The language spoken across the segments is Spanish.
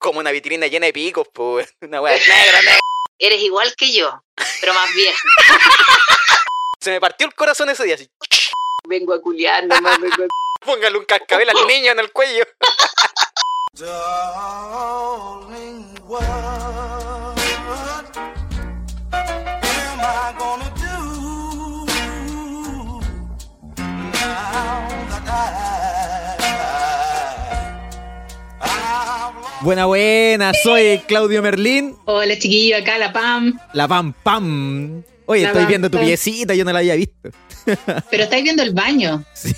como una vitrina llena de picos, pues. Una weá negra, negra. Eres igual que yo, pero más vieja. Se me partió el corazón ese día, así. Vengo a culiar, nomás vengo a... Póngale un cascabel al niño en el cuello. Buena, buena, soy Claudio Merlín, Hola chiquillo, acá la Pam. la pam pam. Oye, La estoy pam, viendo tu pam. piecita, yo no la había visto. Pero estáis viendo el baño.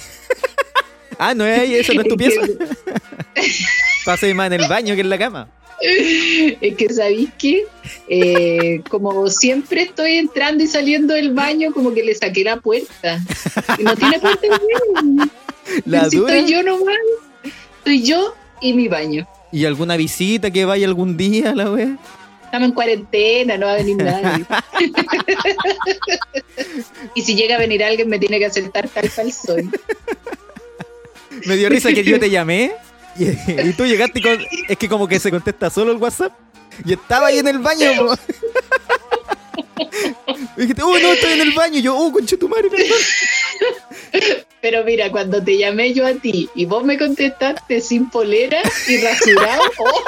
Ah, no es ahí, eso no es tu pieza. Pasé más en el baño que en la cama. Es que sabéis que eh, como siempre estoy entrando y saliendo del baño, como que le saqué la puerta. Y no tiene puerta baño. La Si dura. Estoy yo nomás. Estoy yo y mi baño. ¿Y alguna visita que vaya algún día, la wea? Estamos en cuarentena, no va a venir nadie. y si llega a venir alguien, me tiene que aceptar tal cual soy. Me dio risa que yo te llamé y, y tú llegaste con. Es que como que se contesta solo el WhatsApp. Y estaba ahí en el baño. Y dijiste, oh, no, estoy en el baño. Y yo, oh, conche tu madre, perdón. Pero mira, cuando te llamé yo a ti y vos me contestaste sin polera y rasurado, oh,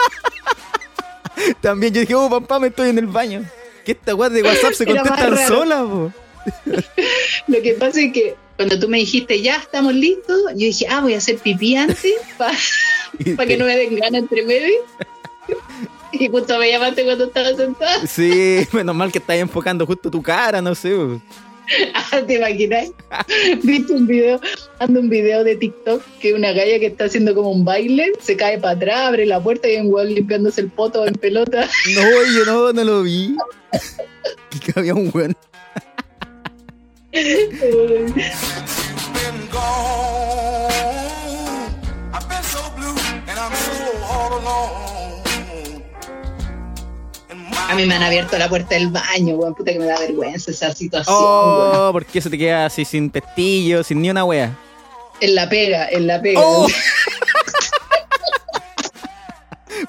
También yo dije, oh, papá, me estoy en el baño. Que esta weá de WhatsApp se contestan raro. sola, po. lo que pasa es que cuando tú me dijiste ya estamos listos, yo dije, ah, voy a hacer pipí antes para que no me den ganas entre medio. Y justo me llamaste cuando estaba sentada. Sí, menos mal que estás enfocando justo tu cara, no sé. po. Ah, ¿Te imaginas? ¿Viste un video? Ando un video de TikTok que una galla que está haciendo como un baile se cae para atrás, abre la puerta y hay un weón limpiándose el poto en pelota. No, yo no, no lo vi. Que había un weón. A mí me han abierto la puerta del baño, weón. Puta que me da vergüenza esa situación, weón. Oh, porque eso te queda así sin pestillo, sin ni una wea. En la pega, en la pega. Oh.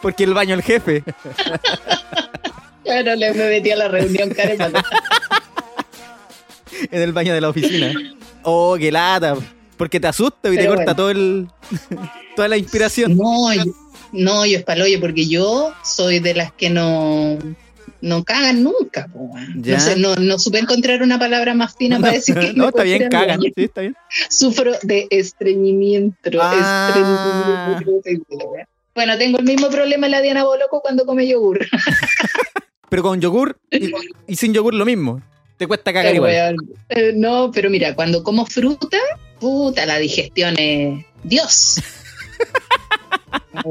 Porque el baño el jefe. Claro, le me metí a la reunión, Karen. En el baño de la oficina. Oh, qué lata. Porque te asusta y te corta bueno. todo el. toda la inspiración. No, yo, no, yo es paloyo porque yo soy de las que no, no cagan nunca. No, sé, no, no supe encontrar una palabra más fina para decir que no, está bien, cagan. Sí, está bien. Sufro de estreñimiento. Ah. estreñimiento. Bueno, tengo el mismo problema en la Diana Boloco cuando come yogur. Pero con yogur y, y sin yogur lo mismo. Te cuesta cagar Pero, igual. eh, no, pero mira, cuando como fruta, puta, la digestión es Dios.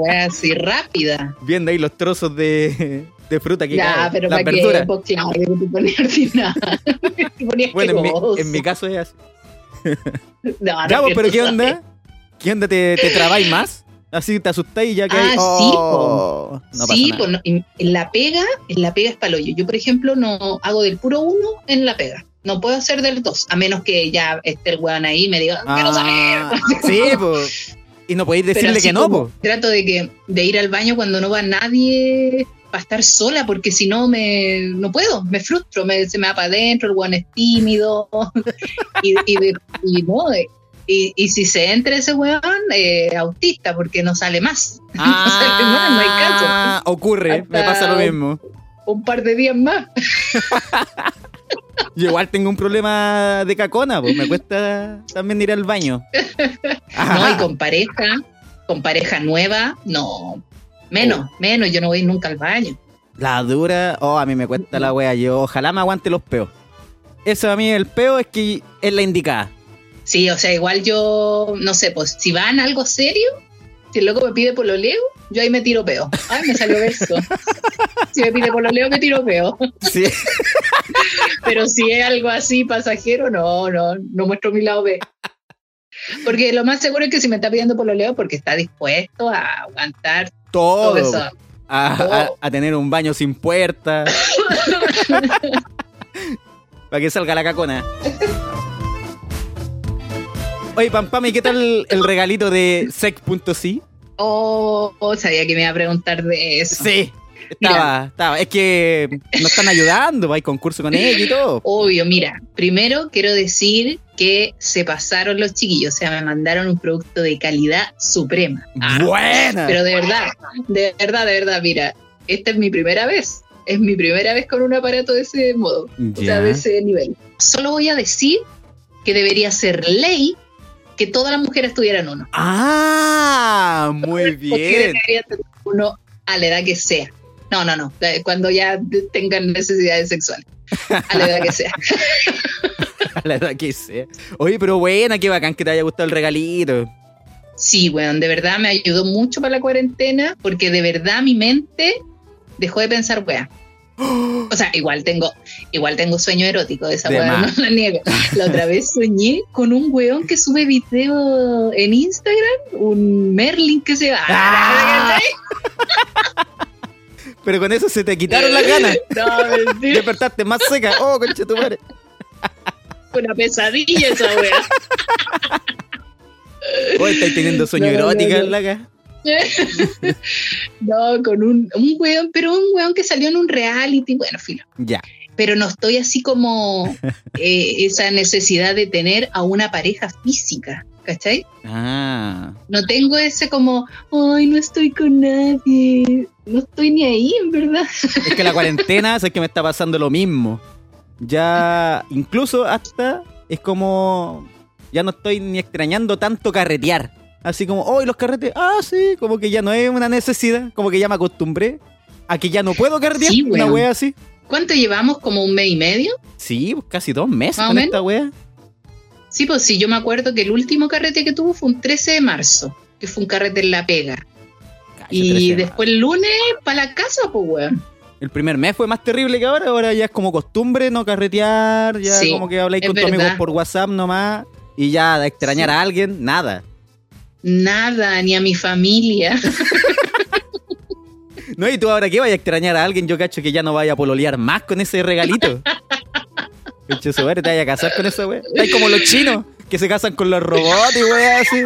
Así rápida. Viendo ahí los trozos de, de fruta que pero Las para verduras. ponías ordinaria. Te ponías Bueno, en mi, asqueroso. en mi caso es así. No, no Ya, pero ¿qué onda? ¿Qué onda? ¿Te, te trabáis más? Así te asustáis y ya que Ah, sí, oh, no sí, nada. pues no, en, en la pega, en la pega es paloyo. Yo, por ejemplo, no hago del puro uno en la pega. No puedo hacer del dos, a menos que ya esté el weón ahí y me diga, quiero Ah, salir. sí, pues. Y no podéis decirle que no, pues. Trato de que de ir al baño cuando no va nadie para estar sola, porque si no me no puedo, me frustro, me, se me va para adentro, el weón es tímido y, y, de- y no, y, y si se entra ese weón, eh, autista, porque no sale más. no sale más, no hay caso. Ah, ocurre, me pasa lo mismo. Un par de días más. Yo igual tengo un problema de cacona, pues me cuesta también ir al baño. No, y con pareja, con pareja nueva, no. Menos, menos, yo no voy nunca al baño. La dura, oh, a mí me cuesta la wea. Yo ojalá me aguante los peos. Eso a mí el peo es que es la indicada. Sí, o sea, igual yo, no sé, pues si van a algo serio, si el loco me pide pololeo, yo ahí me tiro peo. Ay, me salió verso. Si me pide pololeo, me tiro peo. Sí. Pero si es algo así pasajero, no, no, no muestro mi lado B. Porque lo más seguro es que si me está pidiendo pololeo, porque está dispuesto a aguantar todo Todo. eso. A, a- a tener un baño sin puerta. Para que salga la cacona. Oye, Pampami, ¿qué tal el regalito de sec.si? Oh, oh, sabía que me iba a preguntar de eso. Sí. Estaba, estaba. Es que nos están ayudando, hay concurso con ellos y todo. Obvio, mira, primero quiero decir que se pasaron los chiquillos, o sea, me mandaron un producto de calidad suprema. Ah, Buena. Pero de verdad, de verdad, de verdad, mira, esta es mi primera vez. Es mi primera vez con un aparato de ese modo, o sea, de ese nivel. Solo voy a decir que debería ser ley que todas las mujeres tuvieran uno. Ah, muy Mujeres bien. deberían tener uno a la edad que sea. No, no, no, eh, cuando ya tengan necesidades sexuales. A la edad que sea. La verdad que sea. Oye, pero buena, qué bacán que te haya gustado el regalito. Sí, weón, de verdad me ayudó mucho para la cuarentena porque de verdad mi mente dejó de pensar, weón. O sea, igual tengo, igual tengo sueño erótico de esa De weón, no la niego. La otra vez soñé con un weón que sube video en Instagram, un Merlin que se va. Ah. Pero con eso se te quitaron las ganas. No, mentira, Despertaste más seca. Oh, concha tu madre. una pesadilla esa weón. Hoy estáis teniendo sueño No, no, erótica no. ca- No, con un, un weón, pero un weón que salió en un reality, bueno, filo. Ya. pero no estoy así como eh, esa necesidad de tener a una pareja física, ¿cachai? Ah. No tengo ese como, ay, no estoy con nadie, no estoy ni ahí, en verdad. Es que la cuarentena es que me está pasando lo mismo. Ya, incluso hasta es como. Ya no estoy ni extrañando tanto carretear. Así como, hoy los carretes, ah, sí, como que ya no es una necesidad. Como que ya me acostumbré a que ya no puedo carretear. Sí, Una wea así. ¿Cuánto llevamos? ¿Como un mes y medio? Sí, pues casi dos meses con menos. esta wea. Sí, pues sí, yo me acuerdo que el último carrete que tuvo fue un 13 de marzo, que fue un carrete en La Pega. Y 13 de después el lunes para la casa, pues, weón. El primer mes fue más terrible que ahora, ahora ya es como costumbre no carretear, ya Sí, como que habláis con tus amigos por WhatsApp nomás y ya de extrañar Sí. a alguien, nada. Nada, ni a mi familia. No, y tú ahora qué vaya a extrañar a alguien, yo cacho que ya no vaya a pololear más con ese regalito. Cacho, su te vaya a casar con esa wea. Estás como los chinos, que se casan con los robots y wea así.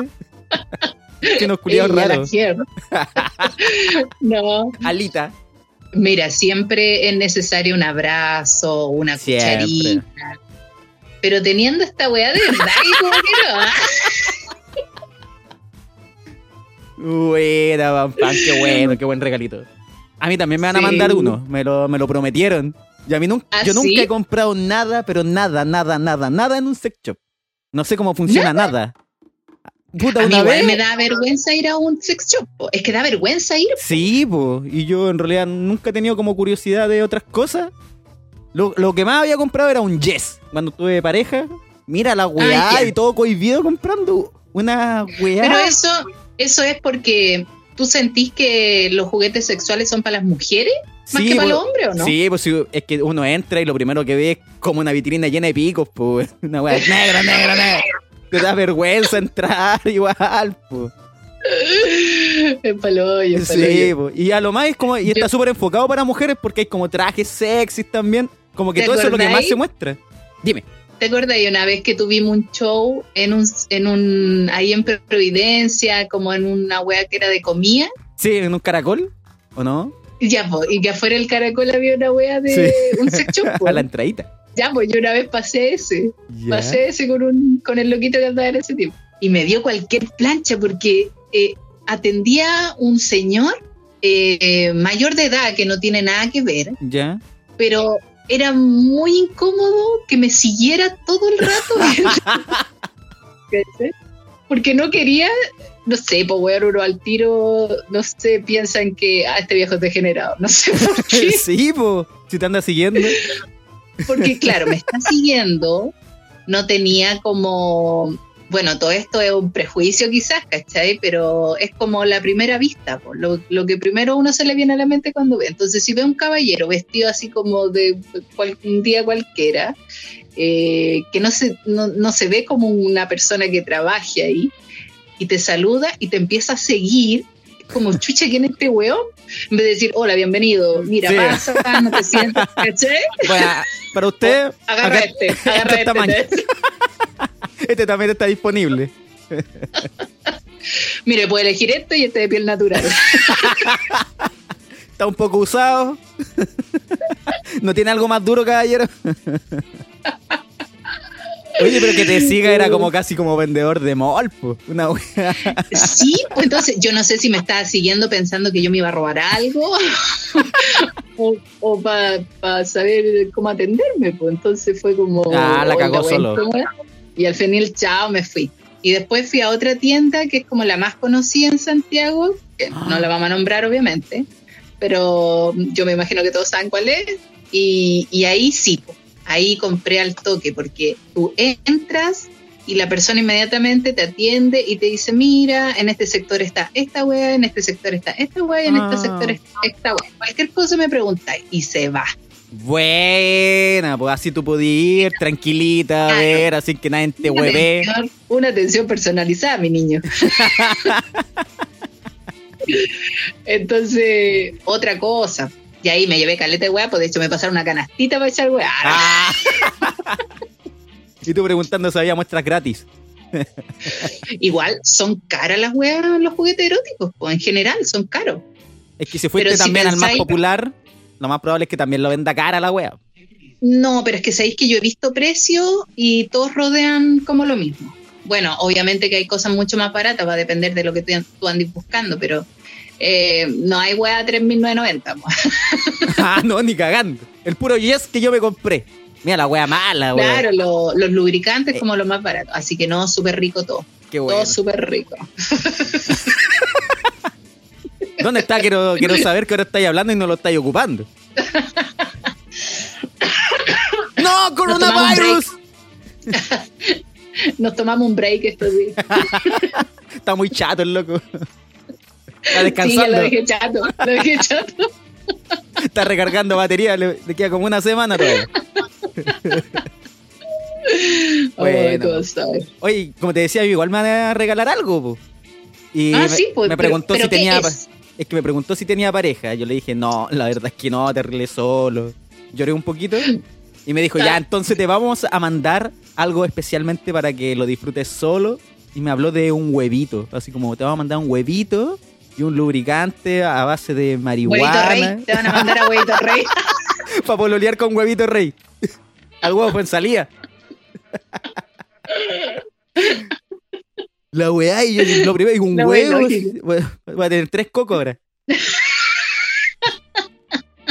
que nos culiados raros. no, Alita. Mira, siempre es necesario un abrazo, una Siempre. cucharita. Pero teniendo esta weá de verdad, como que no. Buena, Pan, qué bueno, qué buen regalito. A mí también me van a Sí. mandar uno, me lo, me lo prometieron. Y a mí nunca, ¿Ah, yo nunca sí? he comprado nada, pero nada, nada, nada, nada en un sex shop. No sé cómo funciona nada. Puta, A mí una igual vez. me da vergüenza ir a un sex shop. po. Es que da vergüenza ir. Sí, po. Y yo en realidad nunca he tenido como curiosidad de otras cosas. Lo, lo que más había comprado era un Yes. Cuando tuve pareja, mira la weá Ah, y todo cohibido comprando una weá. Pero eso, eso es porque tú sentís que los juguetes sexuales son para las mujeres más Sí, que para los hombres, ¿o no? Sí, pues sí, es que uno entra y lo primero que ve es como una vitrina llena de picos, pues. Una weá negra, negra, negra. Te da vergüenza entrar igual, pues. Es paloyo, es Sí, po. y a lo más es como, y Yo- está súper enfocado para mujeres porque hay como trajes sexys también. Como que ¿Te todo eso es lo que más se muestra. Dime. ¿Te acuerdas de una vez que tuvimos un show en un, en un, ahí en Providencia, como en una wea que era de comida? Sí, en un caracol, ¿o no? Ya, po, y que afuera del caracol había una wea de Sí. un sex shop. a la entradita. Ya, pues yo una vez pasé ese, pasé ese con, un, con el loquito que andaba en ese tiempo. Y me dio cualquier plancha porque eh, atendía un señor eh, mayor de edad que no tiene nada que ver, Ya. pero era muy incómodo que me siguiera todo el rato. Porque no quería, no sé, pues weón, uno al tiro, no sé, piensan que ah, este viejo es degenerado, no sé por qué. sí, po. Si te anda siguiendo. Porque claro, me está siguiendo, no tenía como, bueno, todo esto es un prejuicio quizás, ¿cachai? Pero es como la primera vista, po, lo, lo que primero uno se le viene a la mente cuando ve. Entonces, si ve un caballero vestido así como de cual- un día cualquiera, eh, que no se, no, no se ve como una persona que trabaje ahí, y te saluda y te empieza a seguir, como, chucha, ¿quién es este weón? En vez de decir, hola, bienvenido, mira, Sí. pasa, no te sientas, ¿cachai? Bueno, para usted, Agarra acá- este, este agarra este. tamaño. este también está disponible. Mire, puede elegir esto y este de piel natural. Está un poco usado. ¿No tiene algo más duro, caballero? Oye, pero que te siga era como casi como vendedor de mall, po. Una. Sí, pues entonces yo no sé si me estaba siguiendo pensando que yo me iba a robar algo o, para saber cómo atenderme. Pues entonces fue como. Ah, la "Oh, cagó solo". Y al final, chao, me fui. Y después fui a otra tienda que es como la más conocida en Santiago, que no la vamos a nombrar obviamente, pero yo me imagino que todos saben cuál es. Y, y ahí sí, ahí compré al toque, porque tú entras y la persona inmediatamente te atiende y te dice, mira, en este sector está esta wea, en este sector está esta wea, en Ah. este sector está esta wea. Cualquier cosa me preguntáis y se va. Buena, pues así tú podías ir tranquilita a Claro. ver, así que nadie te Una hueve. atención, una atención personalizada, mi niño. Entonces, otra cosa. Y ahí me llevé caleta de weá, pues de hecho me pasaron una canastita para echar weá. Ah. y tú preguntando si había muestras gratis. Igual son caras las weas, los juguetes eróticos, pues en general son caros. Es que si fuiste Pero si también al más popular, lo más probable es que también lo venda cara la wea. No, pero es que sabéis que yo he visto precios y todos rodean como lo mismo. Bueno, obviamente que hay cosas mucho más baratas, va a depender de lo que tú, andes buscando, pero eh, no hay wea a 3.990. po. ah, no, ni cagando. El puro yes que yo me compré. Mira la wea mala, wea. Claro, lo- los lubricantes Eh. como lo más barato. Así que no, súper rico todo. Qué bueno. Todo súper rico. ¿Dónde está? Quiero, quiero saber que ahora estáis hablando y no lo estáis ocupando. ¡No, coronavirus! Nos tomamos un break estos días. Está muy chato el loco. Está Sí, ya descansando. lo dejé chato. Lo dejé chato. Está recargando batería. Le, le queda como una semana todavía. Bueno. cosa. Oye, como te decía, yo igual me van a regalar algo. po. Y Ah, me, sí, pues. me preguntó pero si ¿qué tenía. es? Es que me preguntó si tenía pareja. Yo le dije, no, la verdad es que no, te arreglé solo. Lloré un poquito. Y me dijo, ya, entonces te vamos a mandar algo especialmente para que lo disfrutes solo. Y me habló de un huevito. Así como, te vamos a mandar un huevito y un lubricante a base de Huevito marihuana. rey. Te van a mandar a huevito rey. para pololear con huevito rey. Al huevo pues salía. La weá, y yo lo primero, y un huevo. voy a tener tres cocos ahora.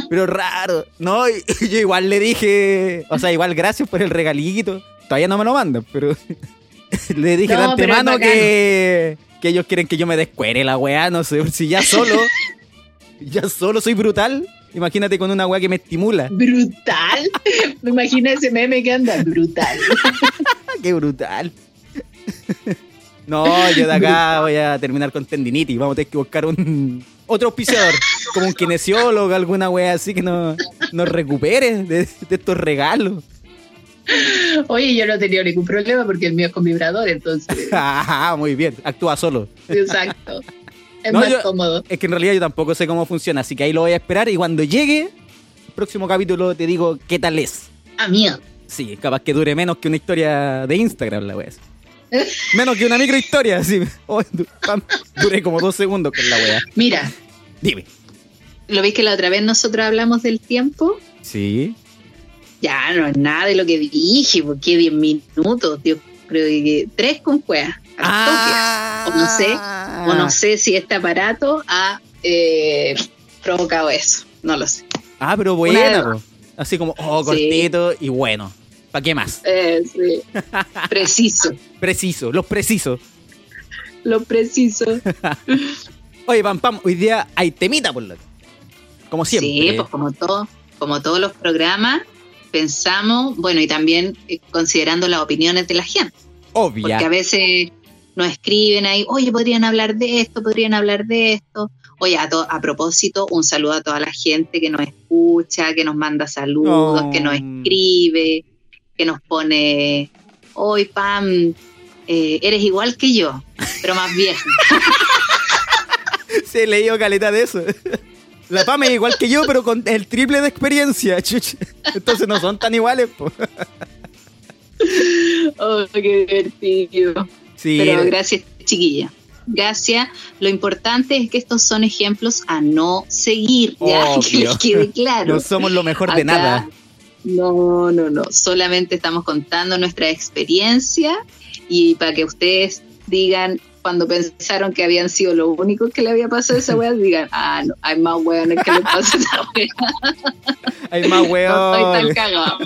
Pero raro. No, yo igual le dije. O sea, igual gracias por el regalito. Todavía no me lo mandan, pero. le dije de No, antemano que. Que ellos quieren que yo me descuere la weá. No sé, si ya solo. ya solo soy brutal. Imagínate con una weá que me estimula. Brutal. Me imagino ese meme que anda. Brutal. ¡Qué brutal! No, yo de acá voy a terminar con tendinitis. Vamos a tener que buscar un otro auspiciador, como un kinesiólogo, alguna wea así que nos, nos recupere de, de estos regalos. Oye, yo no he tenido ningún problema porque el mío es con vibrador, entonces. Ah, muy bien, actúa solo. Exacto. Es No, más yo- cómodo. Es que en realidad yo tampoco sé cómo funciona, así que ahí lo voy a esperar y cuando llegue, el próximo capítulo te digo qué tal es. Ah, mío. Sí, capaz que dure menos que una historia de Instagram, la wea. Menos que una microhistoria, así. Oh, duré como dos segundos con la wea. Mira, Dime. ¿lo veis que la otra vez nosotros hablamos del tiempo? Sí. Ya, no es nada de lo que dije, porque 10 minutos, yo creo que tres con cueva. Ah. O no sé, O no sé si este aparato ha eh, provocado eso. No lo sé. Ah, pero po. Así como, oh, Sí. cortito y bueno. ¿Para qué más? Eh, sí. Preciso. Preciso, los precisos. Lo preciso. Oye, Pam Pam, hoy día hay temita por la. Como siempre. Sí, pues como todo, como todos los programas, pensamos, bueno, y también eh, considerando las opiniones de la gente. Porque Obvia. a veces nos escriben ahí, oye, podrían hablar de esto, podrían hablar de esto. Oye, a, to- a propósito, un saludo a toda la gente que nos escucha, que nos manda saludos, Oh. que nos escribe, que nos pone, hoy Pam, eh, eres igual que yo, pero más vieja. Se he leído caleta de eso. La Pam es igual que yo, pero con el triple de experiencia. chucha. Entonces no son tan iguales, po. oh, qué divertido. Sí, Pero gracias, chiquilla. gracias. Lo importante es que estos son ejemplos a no seguir, ya que les quede claro. No somos lo mejor de nada. No, no, no. Solamente estamos contando nuestra experiencia y para que ustedes digan cuando pensaron que habían sido lo único que le había pasado a esa wea, digan, ah, no, hay más weones que le pasa a esa wea. Hay más No estoy tan cagado.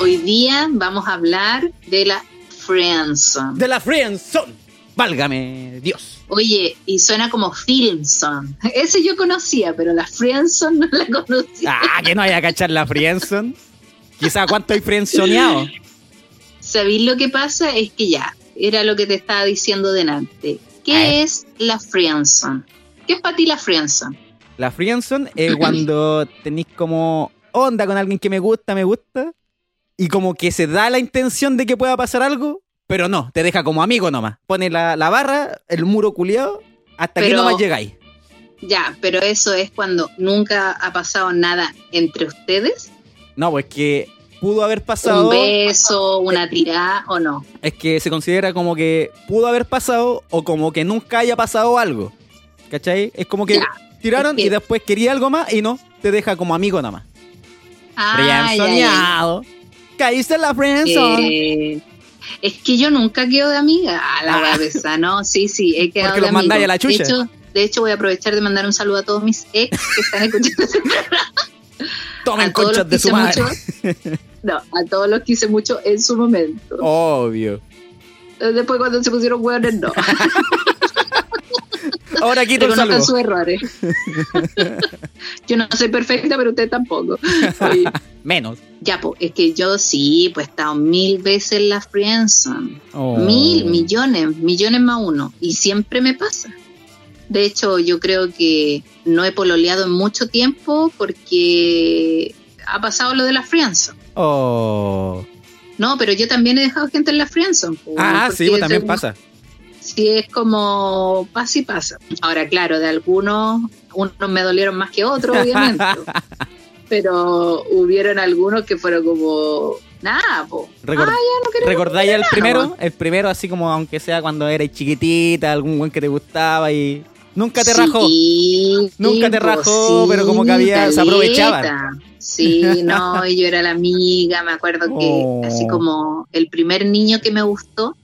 Hoy día vamos a hablar de la friendzone. De la friendzone. Válgame Dios. Oye, y suena como filmson. Ese yo conocía, pero la friendzone no la conocía. Ah, que no vaya a cachar la friendzone. Quizá cuánto hay friendzoneado. ¿Sabéis lo que pasa? Es que ya, era lo que te estaba diciendo delante. ¿Qué es la friendzone? ¿Qué es para ti la friendzone? La friendzone es cuando tenéis como onda con alguien que me gusta, me gusta, y como que se da la intención de que pueda pasar algo, pero no, te deja como amigo nomás. Pone la, la barra, el muro culiado, hasta Pero- nomás llegáis. Ya, pero eso es cuando nunca ha pasado nada entre ustedes. No, pues que pudo haber pasado. Un beso, una tirada o no. Es que se considera como que pudo haber pasado o como que nunca haya pasado algo. ¿Cachai? Es como que Ya, tiraron es que- y después quería algo más y no, te deja como amigo nomás. Ah, ya, ya. Friendzoneado. Caíste en la friendzone. Eh, es que yo nunca quedo de amiga. Ah, la Ah. pesada, ¿no? Sí, sí, he quedado Porque de amigo. a la chucha. De hecho, de hecho, voy a aprovechar de mandar un saludo a todos mis ex que están escuchando este programa. Tomen a conchas de su madre. mucho- no, a todos los que hice mucho en su momento. Obvio. Después cuando se pusieron hueones, no. Ahora quito el saludo. sus errores. yo no soy perfecta, pero usted tampoco. Oye, Menos. ya, pues, es que yo sí, pues he estado mil veces en la friendzone. Oh. Mil, millones, millones más uno. Y siempre me pasa. De hecho, yo creo que no he pololeado en mucho tiempo porque ha pasado lo de la friendzone. Oh. No, pero yo también he dejado gente en la friendzone. po, Ah, sí, pues también pasa. Sí, es como pasa y pasa. Ahora, claro, de algunos, unos me dolieron más que otros, obviamente. pero hubieron algunos que fueron como, nada, po. Ah, ya no ¿Recordáis el nada, primero? El primero, así como aunque sea cuando eras chiquitita, algún buen que te gustaba y nunca te rajó. Sí, Nunca te rajó, pero como que había- se aprovechaban. Sí, no, y yo era la amiga, me acuerdo que Oh. así como el primer niño que me gustó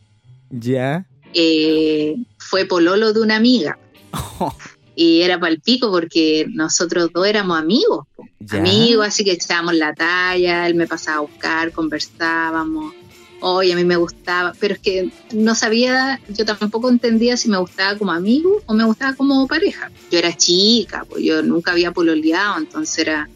Ya. Eh, fue pololo de una amiga. Y era para el pico porque nosotros dos éramos amigos. Ya. amigos, así que echábamos la talla, él me pasaba a buscar, conversábamos. Oye, a mí me gustaba, pero es que no sabía, yo tampoco entendía si me gustaba como amigo o me gustaba como pareja. Yo era chica, pues yo nunca había pololeado, entonces era,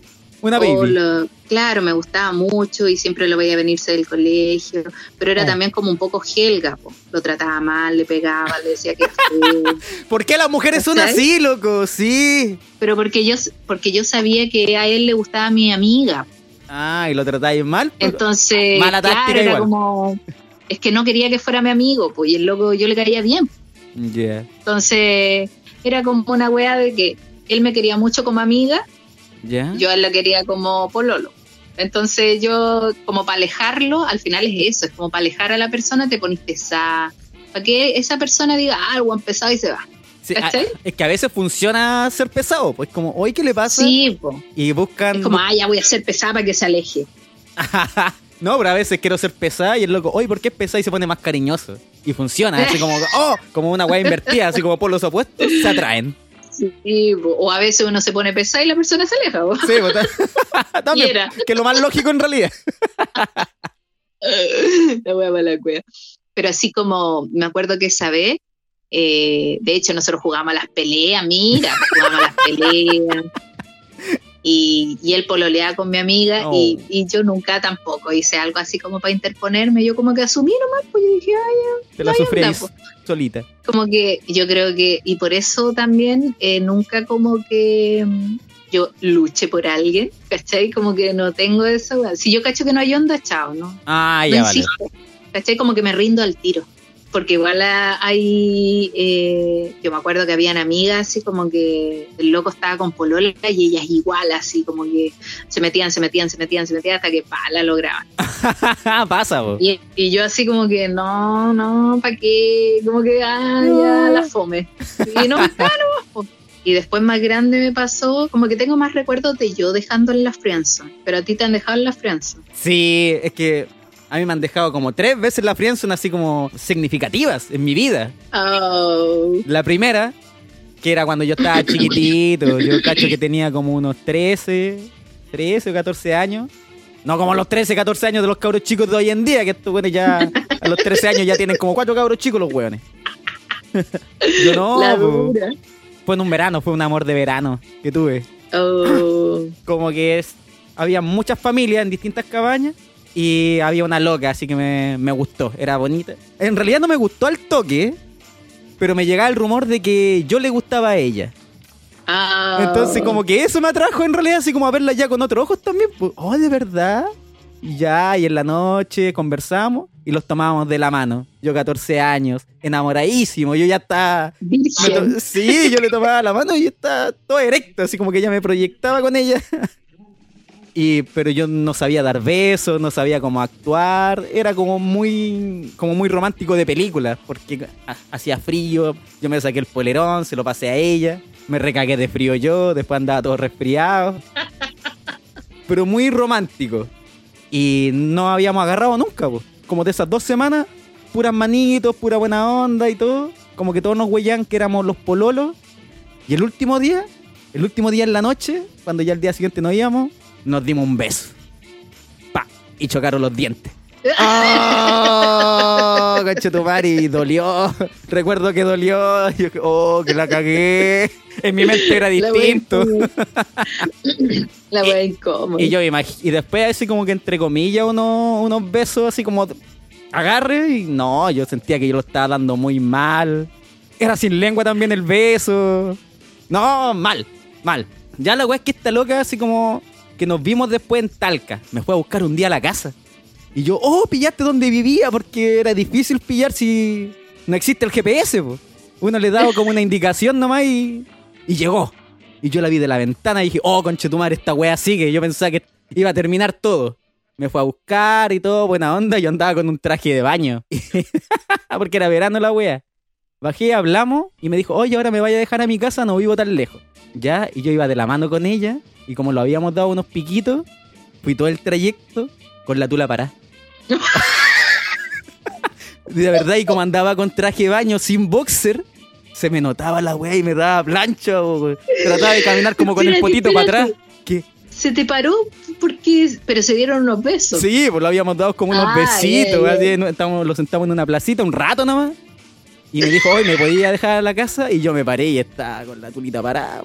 Una baby. lo- claro, me gustaba mucho y siempre lo veía venirse del colegio, pero era Oh. también como un poco Helga, po. lo trataba mal, le pegaba, le decía que. ¿Por qué las mujeres son así, loco? Sí. pero porque yo, porque yo sabía que a él le gustaba mi amiga, Ah, y lo tratáis mal. pues. Entonces, Mala táctica claro, era igual. como. Es que no quería que fuera mi amigo, pues, y el loco yo le caía bien. Ya. Entonces, era como una wea de que él me quería mucho como amiga, Ya. yo la quería como pololo. Entonces, yo, como para alejarlo, al final es eso, es como para alejar a la persona, te pones pesada. Para que esa persona diga, ah, buen pesado y se va. Sí, a- ¿cachai? es que a veces funciona ser pesado. Pues como, hoy ¿qué le pasa? Sí, po. Y buscan. es como, ah, ya voy a ser pesada para que se aleje. no, pero a veces quiero ser pesada y el loco, oye, ¿por qué es pesada y se pone más cariñoso? Y funciona, así como, oh, como una weá invertida, así como por los opuestos se atraen. Sí, o a veces uno se pone pesada y la persona se aleja. po. Sí, ta- también, que es lo más lógico en realidad. la wea para la wea. Pero así como me acuerdo que esa vez, eh, de hecho nosotros jugábamos a las peleas, mira, jugábamos a las peleas. Y, y él pololeaba con mi amiga y, Oh. y yo nunca tampoco hice algo así como para interponerme. Yo como que asumí nomás, pues yo dije, ay, Te la No sufrí onda, po. solita. como que yo creo que, y por eso también eh, nunca como que mm, yo luche por alguien, ¿cachai? Como que no tengo eso. Si yo cacho que no hay onda, chao, ¿no? Ah, no ya vale. insisto. ¿Cachai? Como que me rindo al tiro. Porque igual hay, eh, yo me acuerdo que habían amigas así como que el loco estaba con polola y ellas igual así como que se metían, se metían, se metían, se metían hasta que pa, la lograban. Pasa, po. Y, y yo así como que no, no, ¿para qué? Como que, ah, ya la fome. Y no me po. Y después más grande me pasó, como que tengo más recuerdos de yo dejando en la friendzone, pero a ti te han dejado en la friendzone. Sí, es que a mí me han dejado como tres veces la friendzone así como significativas en mi vida. Oh. La primera, que era cuando yo estaba chiquitito, yo cacho que tenía como unos 13, 13 o 14 años. No como los 13, 14 años de los cabros chicos de hoy en día, que estos güeyes ya a los 13 años ya tienen como cuatro cabros chicos los hueones. yo no, fue en un verano, fue un amor de verano que tuve. Oh. Como que es, había muchas familias en distintas cabañas y había una loca, así que me, me gustó, era bonita. En realidad no me gustó al toque, pero me llegaba el rumor de que yo le gustaba a ella. Ah. Entonces como que eso me atrajo en realidad, así como a verla ya con otros ojos también. Pues, oh, de verdad. Y ya, y en la noche conversamos y los tomábamos de la mano. Yo 14 años, enamoradísimo, yo ya estaba... sí, yo le tomaba la mano y estaba todo erecto, así como que ella me proyectaba con ella. Y, pero yo no sabía dar besos, no sabía cómo actuar, era como muy, como muy romántico de película, porque ha- hacía frío, yo me saqué el polerón, se lo pasé a ella, me recagué de frío yo, después andaba todo resfriado, pero muy romántico. Y no habíamos agarrado nunca, como de esas dos semanas, puras manitos, pura buena onda y todo, como que todos nos huellan que éramos los pololos. Y el último día, el último día en la noche, cuando ya el día siguiente nos íbamos, nos dimos un beso. Pa, y chocaron los dientes. ¡Oh! Conchetumare, y dolió. Recuerdo que dolió. Yo, oh, que la cagué. En mi mente era distinto. La wea incómoda. Y yo imag- y después así como que entre comillas unos, unos besos así como agarre y no, yo sentía que yo lo estaba dando muy mal. Era sin lengua también el beso. No, mal, mal. Ya la weá es que esta loca así como que nos vimos después en Talca. Me fue a buscar un día a la casa. Y yo, oh, pillaste donde vivía porque era difícil pillar si no existe el GPS. po. Uno le daba como una indicación nomás y, y llegó. Y yo la vi de la ventana y dije, oh, conchetumare, esta wea sigue. Yo pensaba que iba a terminar todo. Me fue a buscar y todo, buena onda. Yo andaba con un traje de baño. Porque era verano la wea. Bajé, hablamos y me dijo, oye, ahora me vaya a dejar a mi casa, no vivo tan lejos. Ya, y yo iba de la mano con ella. Y como lo habíamos dado unos piquitos, fui todo el trayecto con la tula parada. de verdad, y como andaba con traje de baño sin boxer, se me notaba la wea y me daba plancha. o- Trataba de caminar como con el Espérate, potito para atrás. ¿Qué? Se te paró porque. Pero se dieron unos besos. Sí, pues lo habíamos dado como unos Ah, besitos, ya. así, lo sentamos en una placita un rato nomás. Y me dijo, hoy me podía dejar a la casa y yo me paré y estaba con la tulita parada.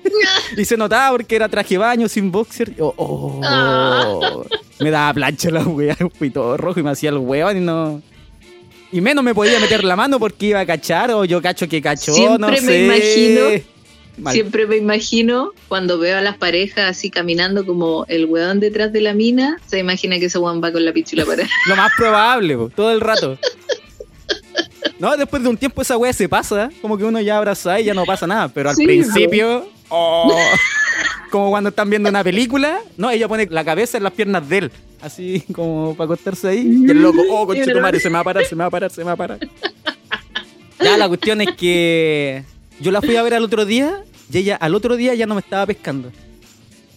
y se notaba porque era traje baño sin boxer. Oh, oh. Ah. Me daba plancha la wea, fui todo rojo y me hacía el hueón y no. Y menos me podía meter la mano porque iba a cachar o yo cacho que cachó, no Siempre me sé. imagino- Mal. Siempre me imagino cuando veo a las parejas así caminando como el weón detrás de la mina, se imagina que ese weón va con la pichula para. Lo más probable, po, todo el rato. No, después de un tiempo esa wea se pasa, como que uno ya abraza y ya no pasa nada, pero al Sí, principio, oh, como cuando están viendo una película, no, ella pone la cabeza en las piernas de él, así como para acostarse ahí, y el loco, oh, conche tu madre, se me va a parar, se me va a parar, se me va a parar. Ya, la cuestión es que yo la fui a ver al otro día y ella al otro día ya no me estaba pescando.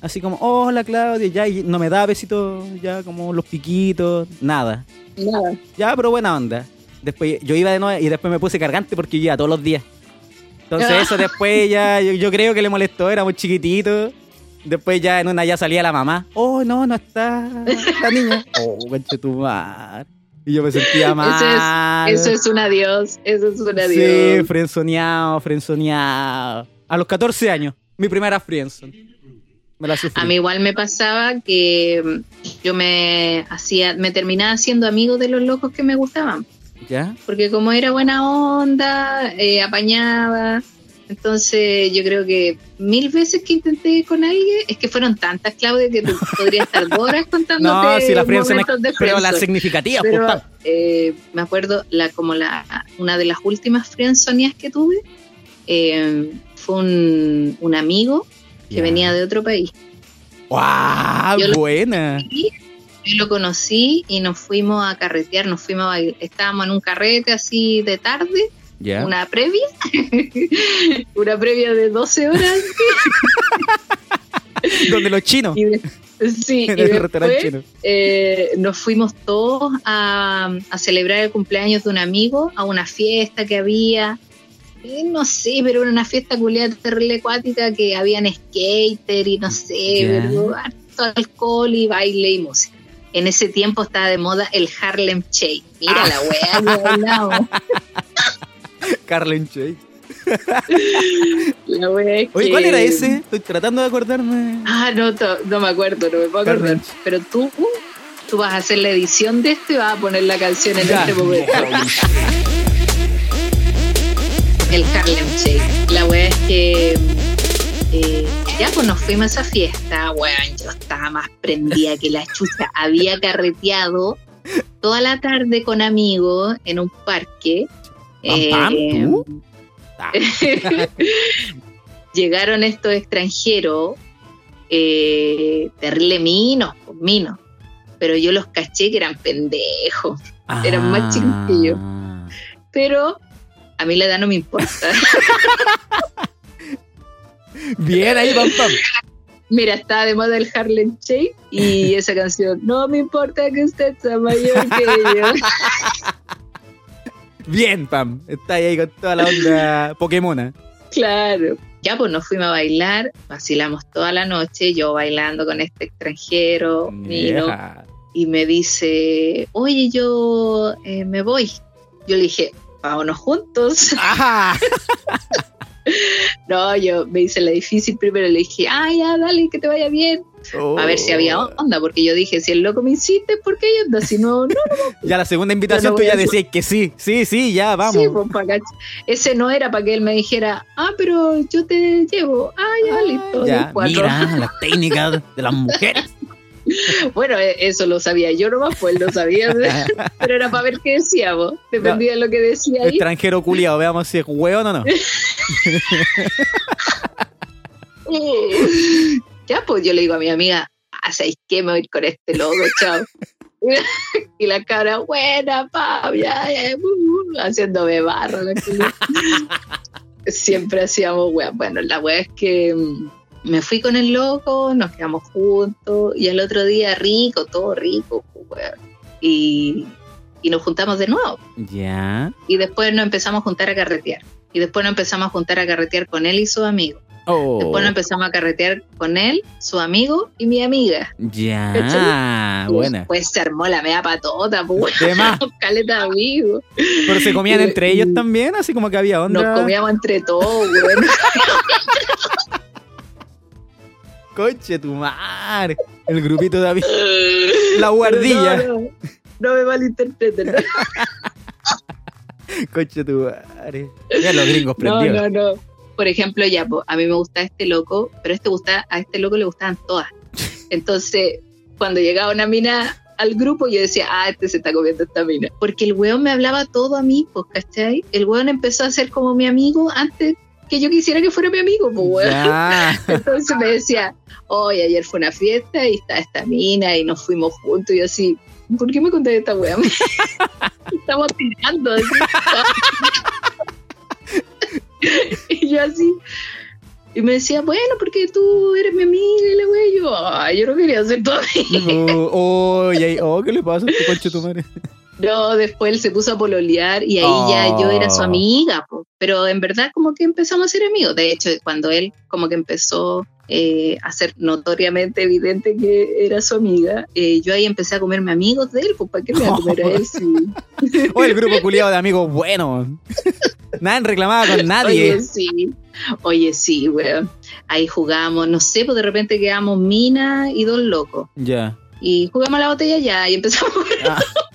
Así como, hola Claudia, ya, y no me daba besitos, ya como los piquitos, nada. Nada. Ya, pero buena onda. Después yo iba de nuevo y después me puse cargante porque yo iba todos los días. Entonces eso después ya, yo, yo creo que le molestó, éramos chiquititos. Después ya en una ya salía la mamá. Oh, no, no está la niña. Oh, conche tu madre. Y yo me sentía mal. Eso es un adiós. Eso es un Sí, adiós. frenzoneado, frenzoneado. A los 14 años, mi primera friendzone. Me la sufrí. A mí igual me pasaba que yo me hacía, me terminaba haciendo amigo de los locos que me gustaban. ¿Ya? Porque como era buena onda, eh, apañaba. Entonces yo creo que mil veces que intenté ir con alguien, es que fueron tantas, Claudia, que podría estar horas contándote No, si la friendzone, momentos de pero las significativas, pues, Pero eh, me acuerdo, la, como la, una de las últimas friendzoneas que tuve, eh, fue un, un amigo que venía de otro país. Lo- Buena. Yo lo conocí y nos fuimos a carretear, nos fuimos a bailar. Estábamos en un carrete así de tarde, una previa, una previa de 12 horas. Donde los chinos. Y de- sí, y después chino. eh, nos fuimos todos a, a celebrar el cumpleaños de un amigo, a una fiesta que había. Eh, No sé, pero era una fiesta culiada terrible acuática que habían skater y no sé, pero harto alcohol y baile y música. En ese tiempo estaba de moda el Harlem Shake. Mira Ah. la weá. Carlen Shake. La weá es Oye, que- ¿cuál era ese? Estoy tratando de acordarme. Ah, no, no me acuerdo, no me puedo acordar. Harlem. Pero tú, tú vas a hacer la edición de esto y vas a poner la canción en Ya. este momento. El Harlem Shake. La wea es que ya pues nos fuimos a esa fiesta, weón, yo estaba más prendida que la chucha. Había carreteado toda la tarde con amigos en un parque. Pam, Eh, ¿tú? Ah. llegaron estos extranjeros, eh, terrible minos, pues, minos. Pero yo los caché que eran pendejos. eran más chicos que yo. Ah. Pero a mí la edad no me importa. Bien ahí, pam, pam. Mira, estaba de moda el Harlem Shake y esa canción, no me importa que usted sea mayor que yo. Bien, pam. Está ahí con toda la onda Pokémona. claro. Ya pues nos fuimos a bailar, vacilamos toda la noche, yo bailando con este extranjero, Yeah. y me dice, oye, yo eh, me voy. Yo le dije, vámonos juntos. Ajá. No, yo me hice la difícil primero, le dije, ah, ya, dale, que te vaya bien. A ver si había Oh. onda, porque yo dije, si el loco me insiste, ¿por qué yo ando? Si no, no, Ya la segunda invitación no tú ya decías que sí. Sí, sí, ya, vamos. Sí, pues, pa' cach- Ese no era para que él me dijera, ah, pero yo te llevo. Ah, ya, listo. ya, mira las técnicas de las mujeres. Bueno, e- eso lo sabía yo nomás, pues lo sabía, pero era para ver qué decíamos. Dependía de lo que decía ahí. Extranjero culiado, veamos si es hueón o no. Ya, pues yo le digo a mi amiga, ah, ¿sabes qué? Me voy a ir con este loco, chao. y la cara, buena, pa, ya, ya, uh, uh, haciéndome barro. Siempre hacíamos wea. Bueno, la wea es que mm, me fui con el loco, nos quedamos juntos, y el otro día rico, todo rico, pues. Y, y nos juntamos de nuevo. Ya. Y después nos empezamos a juntar a carretear. Y después nos empezamos a juntar a carretear con él y su amigo. Oh. Después nos empezamos a carretear con él, su amigo y mi amiga. Ya. ¿Cachai? Y Buena. Después se armó la media patota, pues, caleta de amigos. Pero se comían entre ellos también, así como que había onda. Nos comíamos entre todos, weón. Coche tu madre. El grupito de amigos. La guardilla. No, no, no me malinterpreten. Coche tu madre. Mira los gringos No, prendidos. no, no. Por ejemplo, ya, po, a mí me gusta este loco, pero este gusta, a este loco le gustaban todas. Entonces, cuando llegaba una mina al grupo, yo decía, ah, este se está comiendo esta mina. Porque el weón me hablaba todo a mí, pues, ¿cachai? El weón empezó a ser como mi amigo antes que yo quisiera que fuera mi amigo, pues, weón. Entonces me decía, hoy ayer fue una fiesta y está esta mina y nos fuimos juntos y yo así, ¿por qué me contaste esta weá? Estamos tirando. y yo así. Y me decía, bueno, porque tú eres mi amiga y la weá. Y yo, ay, yo no quería ser tu amiga. Oh, oh, oh, ¿qué le pasa a este coche tu madre? No, después él se puso a pololear y ahí ya yo era su Oh. amiga, po. pero en verdad como que empezamos a ser amigos. De hecho, cuando él como que empezó eh, a ser notoriamente evidente que era su amiga, eh, yo ahí empecé a comerme amigos de él, pues ¿para qué me voy a comer a él? si- Oh, el grupo culiado de amigos buenos. Nadie reclamaba con nadie. Oye, sí, oye, sí, weón. Ahí jugamos, no sé, pues de repente quedamos Mina y dos locos. Ya. Y jugamos a la botella ya y empezamos a Ah.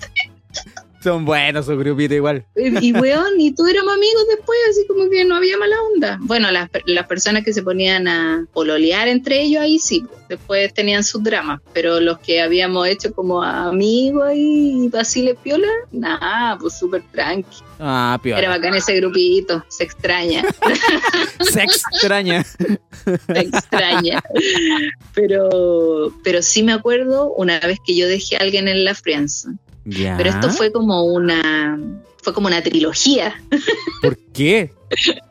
Son buenos esos grupitos igual. Y, y, weón, y todos éramos amigos después, así como que no había mala onda. Bueno, las, las personas que se ponían a pololear entre ellos ahí sí, después tenían sus dramas, pero los que habíamos hecho como amigos ahí y Basile Piola, nada, pues súper tranqui. Ah, Era piola. bacán ese grupito, se extraña, Se extraña. se extraña. Pero, pero sí me acuerdo una vez que yo dejé a alguien en la friendzone. Ya. Pero esto fue como una, fue como una trilogía, ¿Por qué?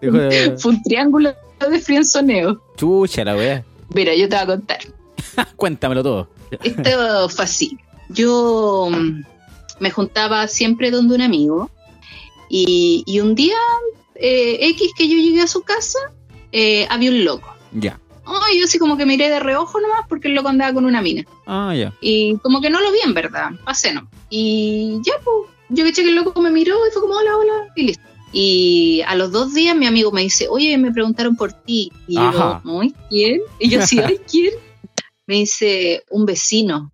De- fue un triángulo de friendzoneo. Chucha la wea. Mira, yo te voy a contar. Cuéntamelo todo. Esto fue así. Yo mm, me juntaba siempre donde un amigo y, y un día eh, X que yo llegué a su casa, eh, había un loco. Ya. Ay, yo así como que miré de reojo nomás porque el loco andaba con una mina. Ah, ya. Y como que no lo vi en verdad, pasé no. Y ya, pues, yo caché que el loco me miró y fue como hola, hola, y listo. Y a los dos días mi amigo me dice, oye, me preguntaron por ti. Y Ajá. yo, ¿ay, quién? Y yo sí, ¿ay, quién? Me dice, un vecino.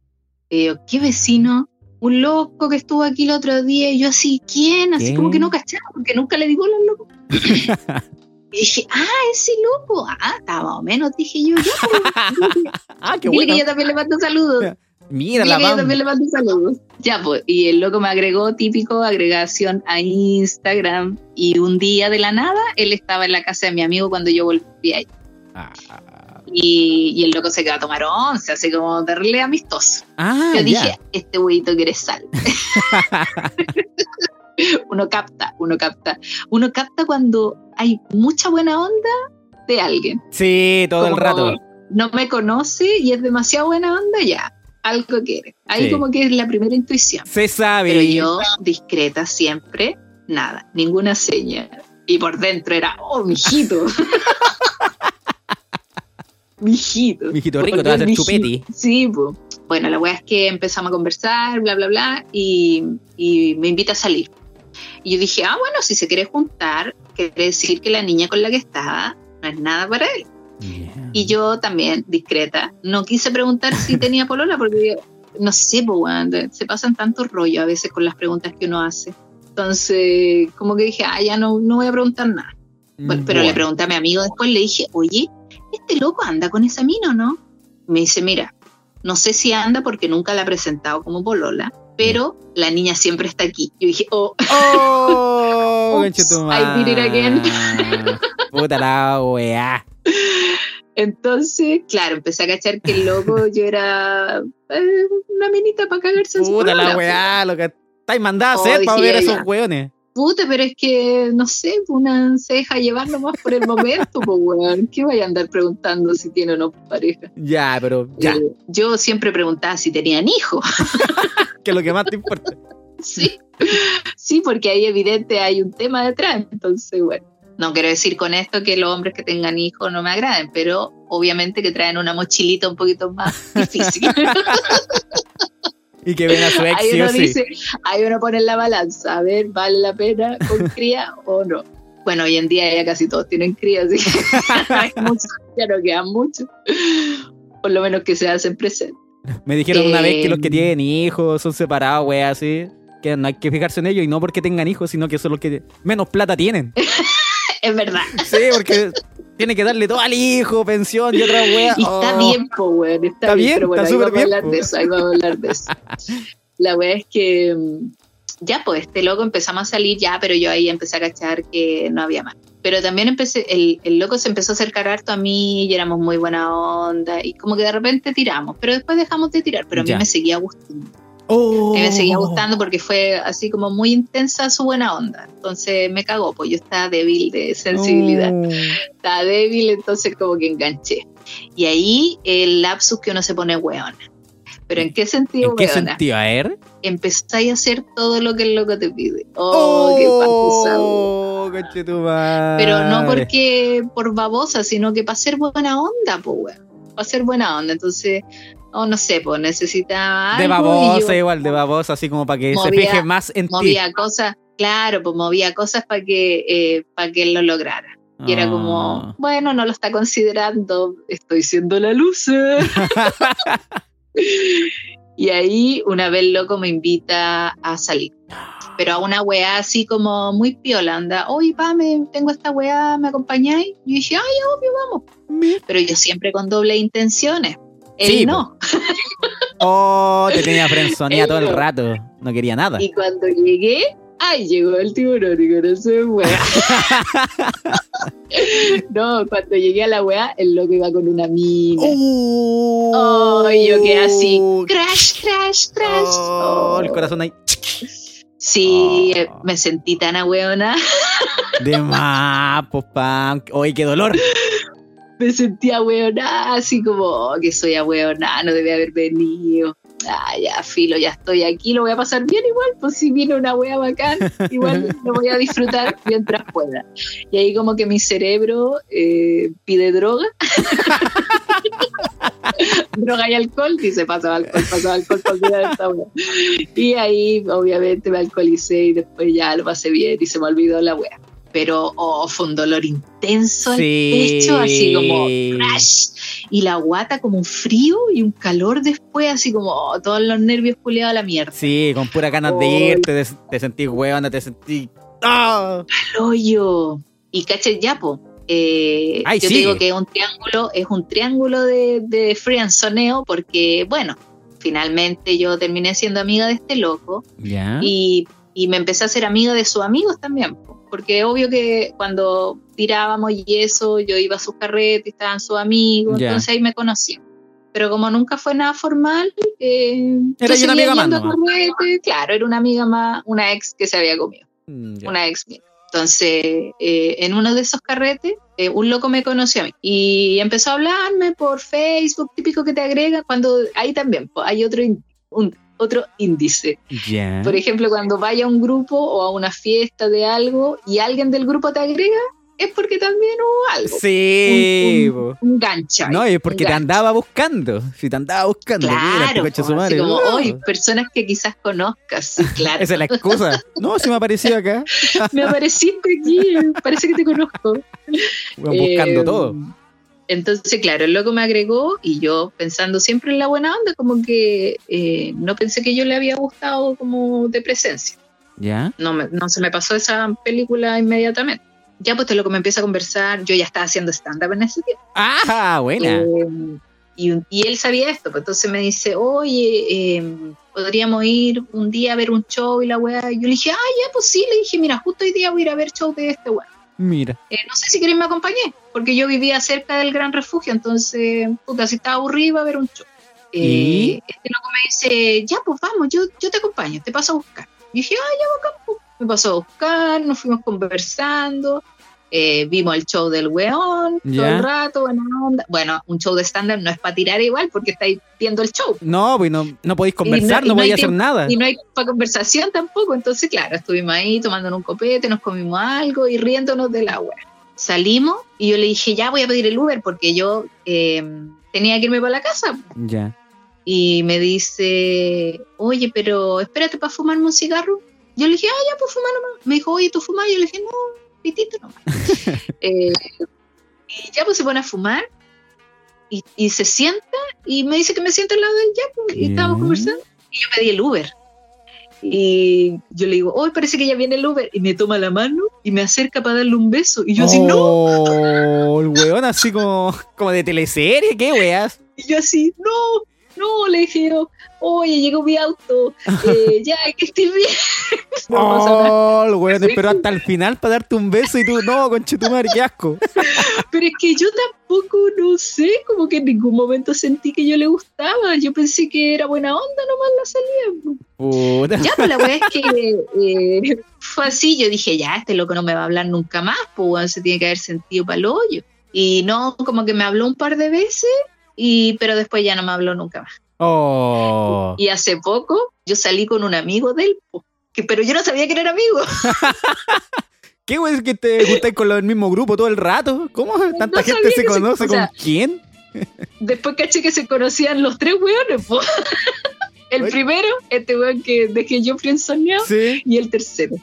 Y yo, ¿qué vecino? Un loco que estuvo aquí el otro día. Y yo así, ¿quién? Así como que no cachaba, porque nunca le digo al loco. y dije, ah, ese loco. Ah, está más o menos, dije yo. Ya, pues. Ah, qué Dile bueno. que yo también le mando saludos. Mira la también le mando saludos. Ya, pues, y el loco me agregó típico agregación a Instagram. Y un día de la nada, él estaba en la casa de mi amigo cuando yo volví ahí. Ah, Y, y el loco se quedó a tomar once, así como darle amistoso. Ah, yo dije, este huevito quiere sal. uno capta, uno capta. Uno capta cuando hay mucha buena onda de alguien. Sí, todo el rato. No me conoce y es demasiado buena onda, ya. Algo quiere. Ahí Sí. como que es la primera intuición. Se sabe. Pero yo, discreta siempre, nada, ninguna seña. Y por dentro era, oh, mijito. mijito. Mijito rico, te va a hacer chupeti. Sí, pues. Bueno, la weá es que empezamos a conversar, bla, bla, bla, y, y me invita a salir. Y yo dije, ah, bueno, si se quiere juntar, quiere decir que la niña con la que estaba no es nada para él. Ya. Y yo también, discreta, no quise preguntar si tenía polola porque no sé, se pasan tantos rollos a veces con las preguntas que uno hace. Entonces, como que dije, ah, ya no, no voy a preguntar nada. Bueno, pero le Bueno. pregunté a mi amigo después, le dije, oye, ¿este loco anda con esa mina o no? Me dice, mira, no sé si anda porque nunca la ha presentado como polola, pero la niña siempre está aquí. Yo dije, oh, ¡Oh! Oops. I did it again. Puta la weá. Entonces, claro, empecé a cachar que el loco yo era eh, una minita para cagarse en su Puta la weá, lo que estáis mandando a Oh, hacer para ver a ya, esos ya. weones. Puta, pero es que, no sé, una se deja llevar nomás por el momento, pues, weón. ¿Qué vaya a andar preguntando si tiene o no pareja? Ya, pero ya, Eh, yo siempre preguntaba si tenían hijos. que es lo que más te importa. sí. sí, porque ahí evidente hay un tema detrás. Entonces, bueno. No quiero decir con esto que los hombres que tengan hijos no me agraden, pero obviamente que traen una mochilita un poquito más difícil. Y que venga su ex, ahí uno sí. dice, ahí uno pone en la balanza, a ver, ¿vale la pena con cría o no? Bueno, hoy en día ya casi todos tienen cría, así que muchos, ya no quedan muchos. Por lo menos que se hacen presentes. Me dijeron una vez que los que Eh, tienen hijos son separados, weá, así. Que no hay que fijarse en ellos y no porque tengan hijos, sino que son los que menos plata tienen. Es verdad. Sí, porque tiene que darle todo al hijo, pensión y otra weá. Y está Oh. bien, po, weón. Está, Está bien, pero bueno, está ahí vamos a hablar de eso, ahí vamos a hablar de eso. La weá es que mm, ya, pues, este loco empezamos a salir ya, pero yo ahí empecé a cachar que no había más. Pero también empecé, el, el loco se empezó a acercar harto a mí y éramos muy buena onda y como que de repente tiramos, pero después dejamos de tirar, pero a mí Ya. me seguía gustando. Oh. Mí me seguía gustando porque fue así como muy intensa su buena onda. Entonces me cagó, pues yo estaba débil de sensibilidad Oh. estaba débil, entonces como que enganché. Y ahí el lapsus que uno se pone weona. ¿Pero en qué sentido, ¿En qué weona? sentido? A ver. Empezáis a hacer todo lo que el loco te pide. Oh, qué pasado. Oh. Pero no porque por babosa, sino que para ser buena onda, pues, weón. Para ser buena onda. Entonces, oh, no sé, pues necesitaba De algo babosa, yo igual, de babosa, así como para que se fije más en ti. movía cosas, claro, pues movía cosas para que, eh, para que él lo lograra. Y era como, Ah. bueno, no lo está considerando, estoy siendo la luz. y ahí una vez loco me invita a salir. Pero a una weá así como muy piola, anda, oye, pa, me, tengo esta weá, ¿me acompañáis? Y yo dije, ay, obvio, vamos. Pero yo siempre con doble intenciones. Él Sí, no. Oh, te tenía frenzonía todo el rato. No quería nada. Y cuando llegué, ay, llegó el tiburón y eso es weá. no, cuando llegué a la weá, el loco iba con una mina. Oh, Oh, y yo quedé así, crash, crash, crash. Oh, el Oh. corazón ahí. Sí, Oh. eh, me sentí tan ahueona. De más, pues, pam. Oye, qué dolor. Me sentí ahueona, así como oh, que soy ahueona, no debe haber venido. Ah, ya, filo, ya estoy aquí, lo voy a pasar bien igual, pues si viene una wea bacán, igual lo voy a disfrutar mientras pueda. Y ahí como que mi cerebro eh, pide droga. droga y alcohol, dice pasaba alcohol, pasaba alcohol, olvidar esta wea. Y ahí obviamente me alcoholicé y después ya lo pasé bien y se me olvidó la wea. Pero oh, fue un dolor intenso en Sí. el pecho, así como crash. Y la guata como un frío y un calor después, así como oh, todos los nervios culiados a la mierda. Sí, con puras ganas de irte, te, te sentí huevona, te sentí. ¡Ah! al hoyo. Y caché ya, po. Eh, Ay, yo digo que un triángulo es un triángulo de, de frianzoneo porque, bueno, finalmente yo terminé siendo amiga de este loco Ya. y, y me empecé a ser amiga de sus amigos también. Po. Porque obvio que cuando tirábamos y eso, yo iba a sus carretes, estaban sus amigos, Ya. entonces ahí me conocían. Pero como nunca fue nada formal, eh, Era yo una amiga más carretes, claro, era una amiga más, una ex que se había comido Mm, ya. una ex mía. Entonces, eh, en uno de esos carretes, eh, un loco me conoció a mí y empezó a hablarme por Facebook, típico que te agrega, cuando ahí también pues, hay otro, un- otro índice. Por ejemplo, cuando vaya a un grupo o a una fiesta de algo y alguien del grupo te agrega, es porque también hubo algo. Sí, un, un, ahí, No, es porque te andaba buscando. Si te andaba buscando, mira, este Claro, po, su madre. como, Oh, "Oy, personas que quizás conozcas, sí, claro. Esa es la excusa. No, si me apareció acá. Me apareciste aquí, parece que te conozco. Weón, buscando Eh, todo. Entonces, claro, el loco me agregó y yo pensando siempre en la buena onda, como que eh, no pensé que yo le había gustado como de presencia. Ya. No, me- no se me pasó esa película inmediatamente. Ya pues este loco me empieza a conversar, yo ya estaba haciendo stand-up en ese tiempo. Ah, buena. Eh, y, y él sabía esto, pues entonces me dice, oye, eh, podríamos ir un día a ver un show y la weá. Y yo le dije, ah, ya, pues sí, le dije, mira, justo hoy día voy a ir a ver show de este weá. Mira. Eh, no sé si queréis me acompañé, porque yo vivía cerca del Gran Refugio, entonces, puta, si estaba aburrido iba a ver un show. Eh, ¿Y? Este loco me dice, ya, pues vamos, yo, yo te acompaño, te paso a buscar. Y dije, ah, ya, bacán, pues. Me pasó a buscar, nos fuimos conversando, eh, vimos el show del weón todo Ya. el rato, buena onda. Bueno, un show de estándar no es para tirar igual, porque estáis viendo el show. No, pues no, no podéis conversar, y no, podéis hacer nada. Y no hay para conversación tampoco. Entonces, claro, estuvimos ahí tomando un copete, nos comimos algo y riéndonos del agua. Salimos y yo le dije, ya voy a pedir el Uber porque yo eh, tenía que irme para la casa. Ya. Y me dice, oye, pero espérate para fumarme un cigarro. Yo le dije, ah, ya, pues fumar nomás. Me dijo, oye, ¿tú fumas? Yo le dije, no, pitito nomás. Eh, y ya, pues se pone a fumar y, y se sienta y me dice que me sienta al lado del ya, pues, y estábamos conversando. Y yo pedí el Uber. Y yo le digo, hoy parece que ya viene el Uber. Y me toma la mano y me acerca para darle un beso. Y yo así, no. Oh, el weón así como, como de teleserie, ¿qué weas? Y yo así, no, no, le dije yo, oye, llegó mi auto. Eh, ya, que estoy bien. nada. Oh, el weón esperó hasta el final para darte un beso y tú, no, conchetumare, qué asco. Pero es que yo tampoco, no sé, como que en ningún momento sentí que yo le gustaba. Yo pensé que era buena onda nomás la salida. Puta. Ya, pues la weá es que eh, fue así. Yo dije, ya, este loco no me va a hablar nunca más, pues se tiene que haber sentido para el hoyo. Y no, como que me habló un par de veces, y, pero después ya no me habló nunca más. Oh. Y hace poco yo salí con un amigo de él, que, pero yo no sabía que era amigo. ¿Qué weón es que te gustáis con el mismo grupo todo el rato? ¿Cómo tanta No gente se conoce o con sea, quién? Después caché que se conocían los tres weones, po. El Oye. primero, este weón que dejé yo friendzoneado, Sí. y el tercero.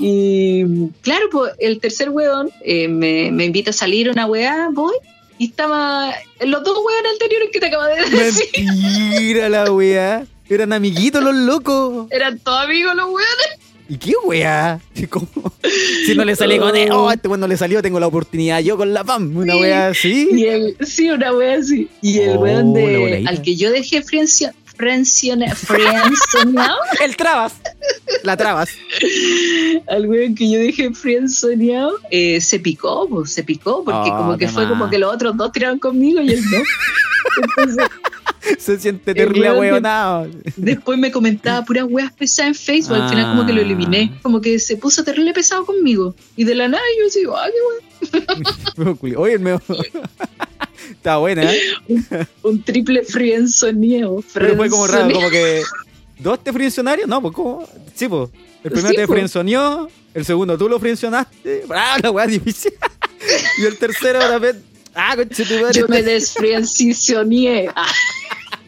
Y claro, pues el tercer weón eh, me, me invita a salir una weá, voy, y estaba los dos weones anteriores que te acabo de decir. Mentira la weá. Eran amiguitos los locos. Eran todos amigos los weones. ¿Y qué wea? ¿Cómo? Si no le salí con él, oh, este weón no le salió, tengo la oportunidad yo con la PAM. Una Sí. wea así. Y el, sí, una wea así. Y el Oh, weón de, al que yo dejé friendzoneado, El trabas. La trabas. al weón que yo dejé friendzoneado, eh, se picó, pues, se picó, porque Oh, como que fue como que los otros dos tiraron conmigo y él no. Entonces, Se siente terrible ahueonado. después me comentaba puras weas pesadas en Facebook, al final como que lo eliminé, Ah. como que se puso terrible pesado conmigo. Y de la nada yo así, ah, qué weón. Oye, el meo. Está buena, ¿eh? un triple friendzoneado. Pero fue como raro, como que. ¿Dos te friencionaron? No, pues ¿cómo? Sí, pues. El primero Sí, te po. frienzoneó, el segundo tú lo friencionaste. Ah, la weá difícil. y el tercero repente. Ah, conche tu madre. Yo me desfrienzoneé ah,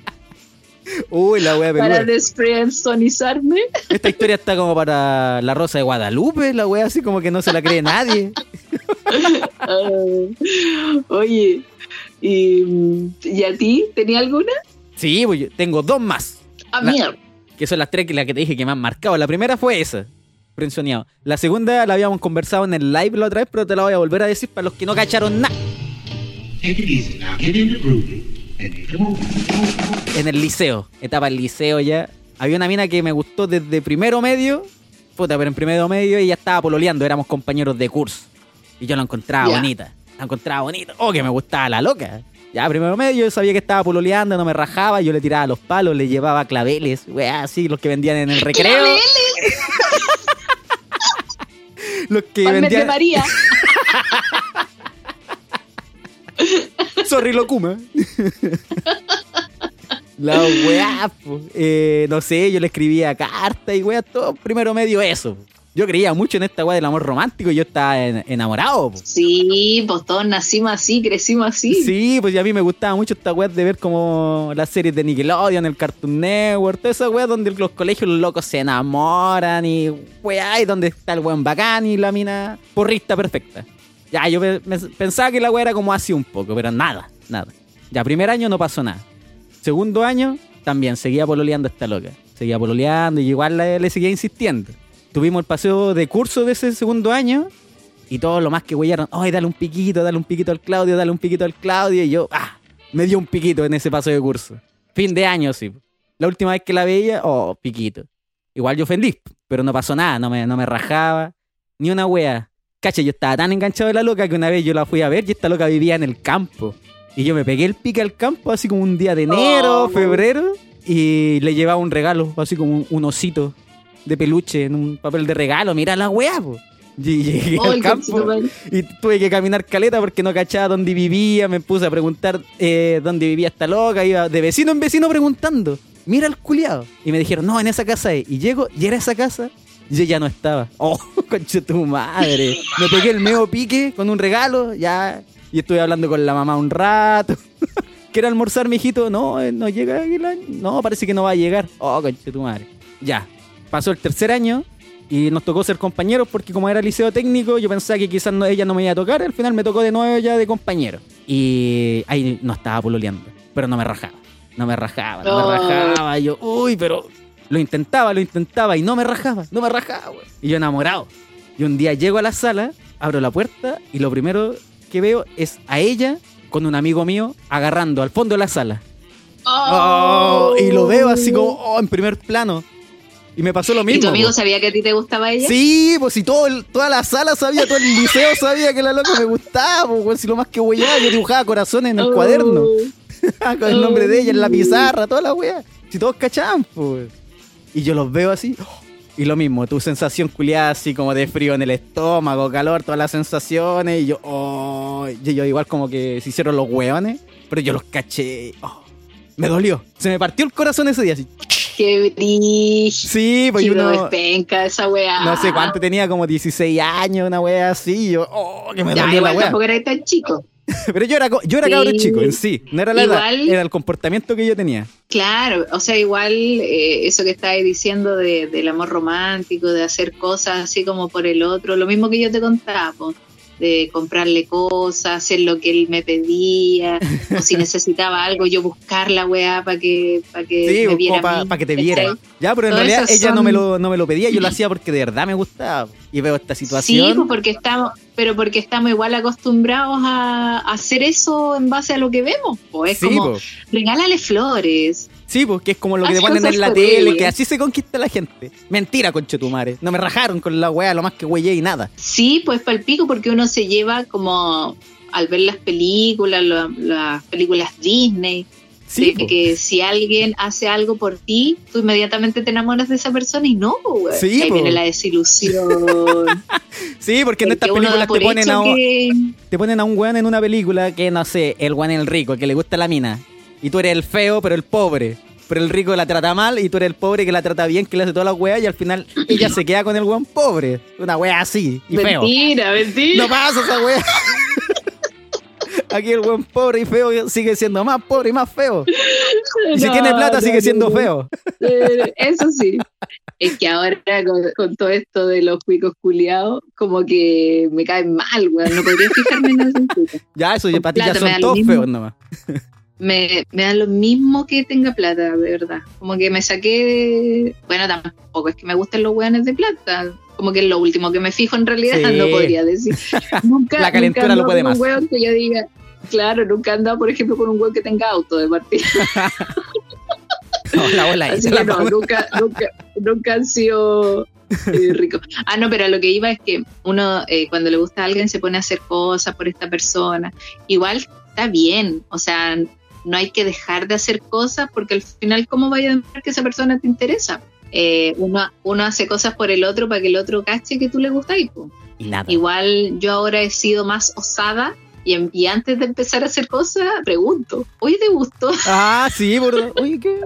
Uy, la weá para peluda. desfrienzonizarme. Esta historia está como para la Rosa de Guadalupe, la weá así como que no se la cree nadie. Ah, oye, ¿y, ¿y a ti? ¿Tenía alguna? Sí, pues yo tengo dos más. A La- mierda. Que son las tres que, las que te dije que me han marcado. La primera fue esa, frienzoneado. La segunda la habíamos conversado en el live la otra vez, pero te la voy a volver a decir para los que no cacharon nada. En el liceo, etapa del liceo ya. Había una mina que me gustó desde primero medio. Puta, pero en primero medio ella estaba pololeando, éramos compañeros de curso. Y yo la encontraba Ya. bonita. La encontraba bonita. Oh, que me gustaba la loca. Ya, primero medio, yo sabía que estaba pololeando, no me rajaba, yo le tiraba los palos, le llevaba claveles, weá, así, los que vendían en el recreo. los que Palmer de vendían. María. Sorry, Locuma. La weá. Eh, no sé, yo le escribía cartas y weá, todo primero medio eso. Yo creía mucho en esta weá del amor romántico y yo estaba en- enamorado. po. Sí, pues todos nacimos así, crecimos así. Sí, pues y a mí me gustaba mucho esta weá de ver como las series de Nickelodeon, el Cartoon Network, toda esa weá donde los colegios los locos se enamoran y weá, y donde está el weón bacán y la mina porrista perfecta. Ya, yo pe- pensaba que la weá era como así un poco, pero nada, nada. Ya, primer año no pasó nada. Segundo año, también seguía pololeando esta loca. Seguía pololeando y igual le, le seguía insistiendo. Tuvimos el paseo de curso de ese segundo año y todos lo más que huellaron, ay, dale un piquito, dale un piquito al Claudio, dale un piquito al Claudio. Y yo, ah, me dio un piquito en ese paseo de curso. Fin de año, sí. La última vez que la veía, oh, piquito. Igual yo ofendí, pero no pasó nada, no me, no me rajaba, ni una wea. Cacha, yo estaba tan enganchado de la loca que una vez yo la fui a ver y esta loca vivía en el campo. Y yo me pegué el pique al campo, así como un día de enero, Oh. febrero, y le llevaba un regalo, así como un, un osito de peluche en un papel de regalo. Mira la wea, po. Y llegué Oh, al campo y tuve que caminar caleta porque no cachaba dónde vivía. Me puse a preguntar eh, dónde vivía esta loca. Iba de vecino en vecino preguntando. Mira el culiado. Y me dijeron, no, en esa casa es. Y llego, y era esa casa. Y yo ya no estaba. Oh, concha tu madre. Me pegué el medio pique con un regalo. Ya. Y estuve hablando con la mamá un rato. ¿Quiere almorzar, mijito? No, eh, no llega el año. No, parece que no va a llegar. Oh, concha tu madre. Ya. Pasó el tercer año y nos tocó ser compañeros porque como era liceo técnico, yo pensaba que quizás no- ella no me iba a tocar. Al final me tocó de nuevo ya de compañero. Y ahí no estaba pololeando, pero no me rajaba. No me rajaba, no me Oh. rajaba. Y yo, uy, pero lo intentaba, lo intentaba y no me rajaba, no me rajaba. Y yo enamorado. Y un día llego a la sala, abro la puerta y lo primero que veo es a ella con un amigo mío agarrando al fondo de la sala. Oh, y lo veo así como oh, en primer plano. Y me pasó lo mismo. ¿Y tu amigo po. sabía que a ti te gustaba ella? Sí, pues si todo el- toda la sala sabía, todo el liceo sabía que la loca me gustaba, pues si lo más que hueá, yo dibujaba corazones en el Oh. cuaderno, con el nombre de ella en la pizarra, toda la weá. Si todos cachaban, pues. Y yo los veo así, oh, y lo mismo, tu sensación culiada así como de frío en el estómago, calor, todas las sensaciones, y yo, oh, y yo igual como que se hicieron los hueones, pero yo los caché, oh, me dolió, se me partió el corazón ese día, así. Qué brillo. Sí, pues uno uno... es penca esa weá. No sé cuánto tenía, como 16 años, una wea así. Yo, oh, que me Ya, la igual tampoco era tan chico. Pero yo era, yo era Sí. cabro chico en sí. No era la edad, Igual- era el comportamiento que yo tenía. Claro, o sea, igual eh, eso que estabas diciendo de, del amor romántico, de hacer cosas así como por el otro, lo mismo que yo te contaba, po. De comprarle cosas, hacer lo que él me pedía, o si necesitaba algo, yo buscar la weá para que, que Sí, me viera. para que te viera. Ya, pero en Todas realidad ella no me, lo, no me lo pedía, yo lo hacía porque de verdad me gustaba. Y veo esta Sí, situación. pues porque estamos, pero porque estamos igual acostumbrados a, a hacer eso en base a lo que vemos. Pues es sí, como, po. regálale flores. Sí, pues que es como lo que te ponen en la tele, que así se conquista la gente. Mentira, conchetumare. No me rajaron con la weá, lo más que güey y nada. Sí, pues palpico porque uno se lleva como al ver las películas, la- las películas Disney, Sí, de po. que si alguien hace algo por ti, tú inmediatamente te enamoras de esa persona y no, pues, güey. Sí, Ahí po. viene la desilusión. Sí, porque en estas Porque películas te ponen, a, un- que- te ponen a un weón en una película que, no sé, el weón el rico, el que le gusta la mina. Y tú eres el feo, pero el pobre. Pero el rico la trata mal y tú eres el pobre que la trata bien, que le hace todas las weas y al final ella se queda con el weón pobre. Una wea así y feo. Mentira, mentira. No pasa esa wea. Aquí el weón pobre y feo sigue siendo más pobre y más feo. Y si tiene plata no, sigue siendo feo. Eh, Eso sí. Es que ahora con, con todo esto de los cuicos culiados, como que me caen mal, weón. No podría fijarme en esos cuicos. Ya, eso ya para ti ya son todos feos nomás. Me, me da lo mismo que tenga plata, de verdad. Como que me saqué de... Bueno, tampoco es que me gusten los weones de plata. Como que es lo último que me fijo en realidad, Sí. no podría decir. Nunca, La calentura nunca lo ando puede más. Un weón que yo diga, claro, nunca he andado, por ejemplo, con un weón que tenga auto de partida. No, la bola ahí. Así la que no, bola. nunca, nunca, nunca han sido eh, ricos. Ah, no, pero a lo que iba es que uno eh, cuando le gusta a alguien se pone a hacer cosas por esta persona. Igual está bien, o sea, no hay que dejar de hacer cosas porque al final, ¿cómo vaya a demostrar que esa persona te interesa? Eh, uno, uno hace cosas por el otro para que el otro cache que tú le gustas. Y nada. Igual yo ahora he sido más osada y, en- y antes de empezar a hacer cosas, pregunto, oye, ¿te gustó? Ah, sí, por... Oye, ¿qué?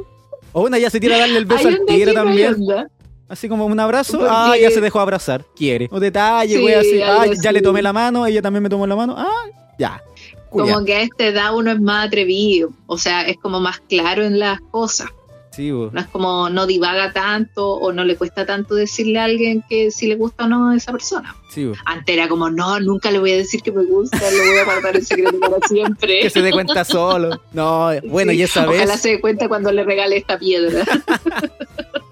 O una ya se tira a darle el beso al tigre también. onda. Así como un abrazo. Porque- Ah, ya se dejó abrazar. Quiere. O detalle, Sí, güey, así. Ah, algo ya así. le tomé la mano, ella también me tomó la mano. Ah, ya. Culia. Como que a esta edad uno es más atrevido, o sea, es como más claro en las cosas. Sí. No es como no divaga tanto o no le cuesta tanto decirle a alguien que si le gusta o no a esa persona. Sí. Antes era como, no, nunca le voy a decir que me gusta, lo voy a guardar en secreto para siempre. Que se dé cuenta solo. No, bueno, Sí, y esa Ojalá vez. se dé cuenta cuando le regale esta piedra.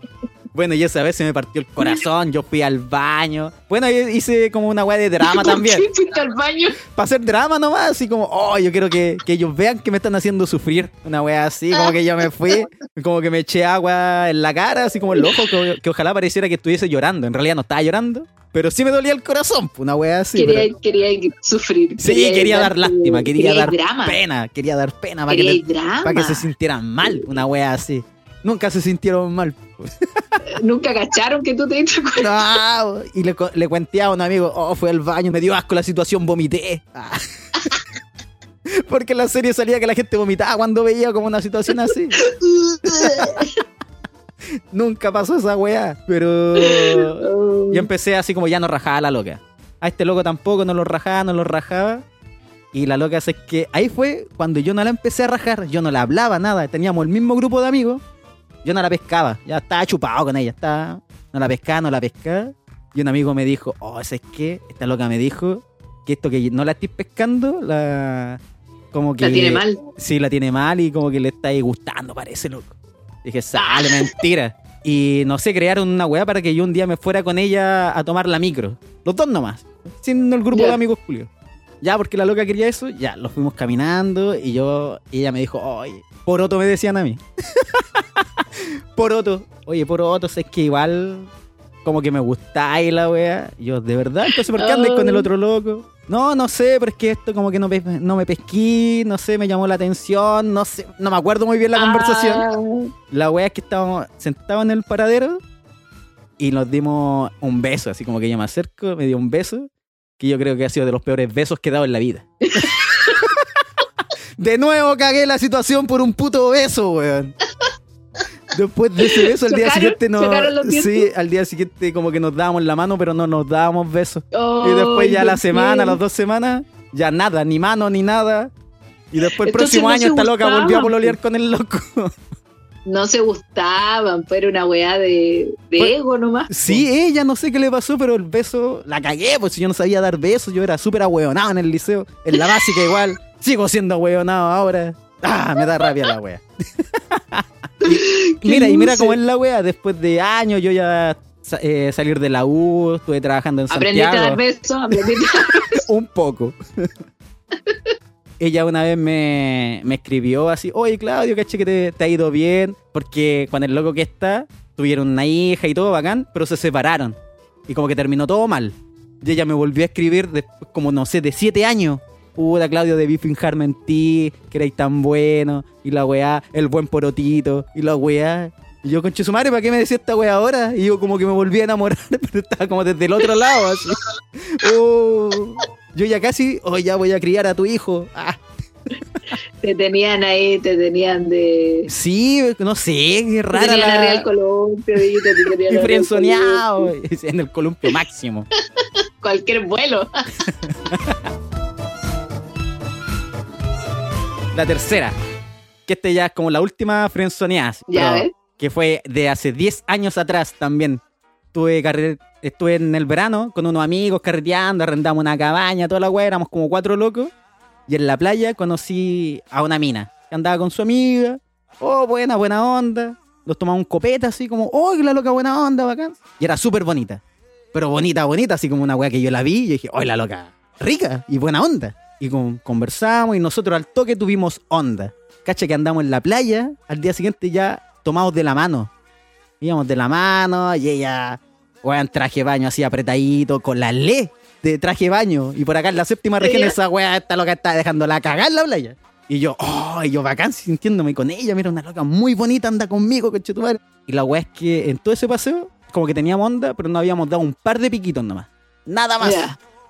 Bueno, y esa vez se me partió el corazón. Yo fui al baño. Bueno, yo hice como una weá de drama ¿Por también. qué fuiste al baño? Para hacer drama nomás, así como, oh, yo quiero que, que ellos vean que me están haciendo sufrir. Una wea así, como que yo me fui, como que me eché agua en la cara, así como el ojo, que, que ojalá pareciera que estuviese llorando. En realidad no estaba llorando, pero sí me dolía el corazón, pues, una wea así. quería, pero- quería sufrir. Sí, quería, dar lástima, quería dar drama. pena, quería dar pena para que, le- para que se sintieran mal, una wea así. Nunca se sintieron mal. Nunca cacharon que tú te diste cuenta. No, y le, le cuenté a un amigo, oh, fue al baño, me dio asco la situación, vomité. Ah. Porque en la serie salía que la gente vomitaba cuando veía como una situación así. Nunca pasó esa weá. Pero yo empecé así como ya no rajaba a la loca. A este loco tampoco, no lo rajaba, no lo rajaba. Y la loca es que ahí fue cuando yo no la empecé a rajar, yo no la hablaba nada, teníamos el mismo grupo de amigos, yo no la pescaba, ya estaba chupado con ella, estaba, no la pescaba, no la pescaba. Y un amigo me dijo, oh, ¿sabes qué? Esta loca me dijo que esto que no la estoy pescando, la... Como que La tiene mal. Sí, la tiene mal y como que le está gustando, parece loco. Dije, sale, mentira. Y no sé, crearon una weá para que yo un día me fuera con ella a tomar la micro. Los dos nomás. Sin el grupo de amigos Julio. Ya, porque la loca quería eso, ya, los fuimos caminando y yo, y ella me dijo, oye, poroto me decían a mí. poroto, oye, poroto, es que igual como que me gustáis la wea. Yo, de verdad, entonces, ¿por qué andáis con el otro loco? No, no sé, pero es que esto como que no, pe- no me pesquí, no sé, me llamó la atención, no sé, no me acuerdo muy bien la conversación. Ah, La wea es que estábamos sentados en el paradero y nos dimos un beso, así como que yo me acerco, me dio un beso, que yo creo que ha sido de los peores besos que he dado en la vida. de nuevo cagué la situación por un puto beso, weón. Después de ese beso, al día siguiente no. chocaron los dientes. Sí, al día siguiente como que nos dábamos la mano, pero no nos dábamos besos. oh, Y después ya la semana, bien. las dos semanas, ya nada, ni mano ni nada. Y después el Entonces próximo no año esta loca volvió a pololear con el loco. No se gustaban, pero era una weá de, de Pues, ego nomás. Sí, ella no sé qué le pasó, pero el beso la cagué, pues si yo no sabía dar besos, yo era súper ahueonado en el liceo, en la básica igual, sigo siendo ahueonado ahora. Ah, me da rabia la wea. Mira, y mira cómo es la wea, después de años yo ya eh, salir de la U, estuve trabajando en Aprendiste a dar Santiago. besos, aprendiste a dar Un poco. Ella una vez me, me escribió así, oye Claudio, caché que te, te ha ido bien, porque con el loco que está, tuvieron una hija y todo bacán, pero se separaron. Y como que terminó todo mal. Y ella me volvió a escribir después, como no sé, de siete años. Puta, Claudio, debí fijarme en ti, que erais tan bueno, y la weá, el buen porotito, y la weá. Y yo, conche su madre, ¿para qué me decía esta weá ahora? Y yo como que me volví a enamorar, pero estaba como desde el otro lado, así. Oh, yo ya casi, oh, ya voy a criar a tu hijo. Ah, Te tenían ahí, te tenían de. sí, no sé, qué Te rara tenían arriba el la... columpio, y te tenían Y frenzoneado, en el columpio máximo. Cualquier vuelo. La tercera, que este ya es como la última frenzoneada. Ya ves. Que fue de hace 10 años atrás también. Estuve, estuve en el verano con unos amigos carreteando, arrendamos una cabaña, toda la weá, éramos como cuatro locos. Y en la playa conocí a una mina que andaba con su amiga. Oh, buena, buena onda. Nos tomamos un copete así como, oh, la loca buena onda, bacán. Y era súper bonita. Pero bonita, bonita, así como una weá que yo la vi y dije, oh, la loca, rica y buena onda. Y con- conversamos y nosotros al toque tuvimos onda. Cacha que andamos en la playa, al día siguiente ya tomados de la mano. Íbamos de la mano y ella, weón, traje baño así apretadito, con la le de traje baño. Y por acá en la séptima región esa weá está loca está dejándola cagar en la playa. Y yo, oh, y yo bacán sintiéndome con ella, mira, una loca muy bonita, anda conmigo, conchetumare. Y la weá es que en todo ese paseo, como que teníamos onda, pero no habíamos dado un par de piquitos nomás. Nada más.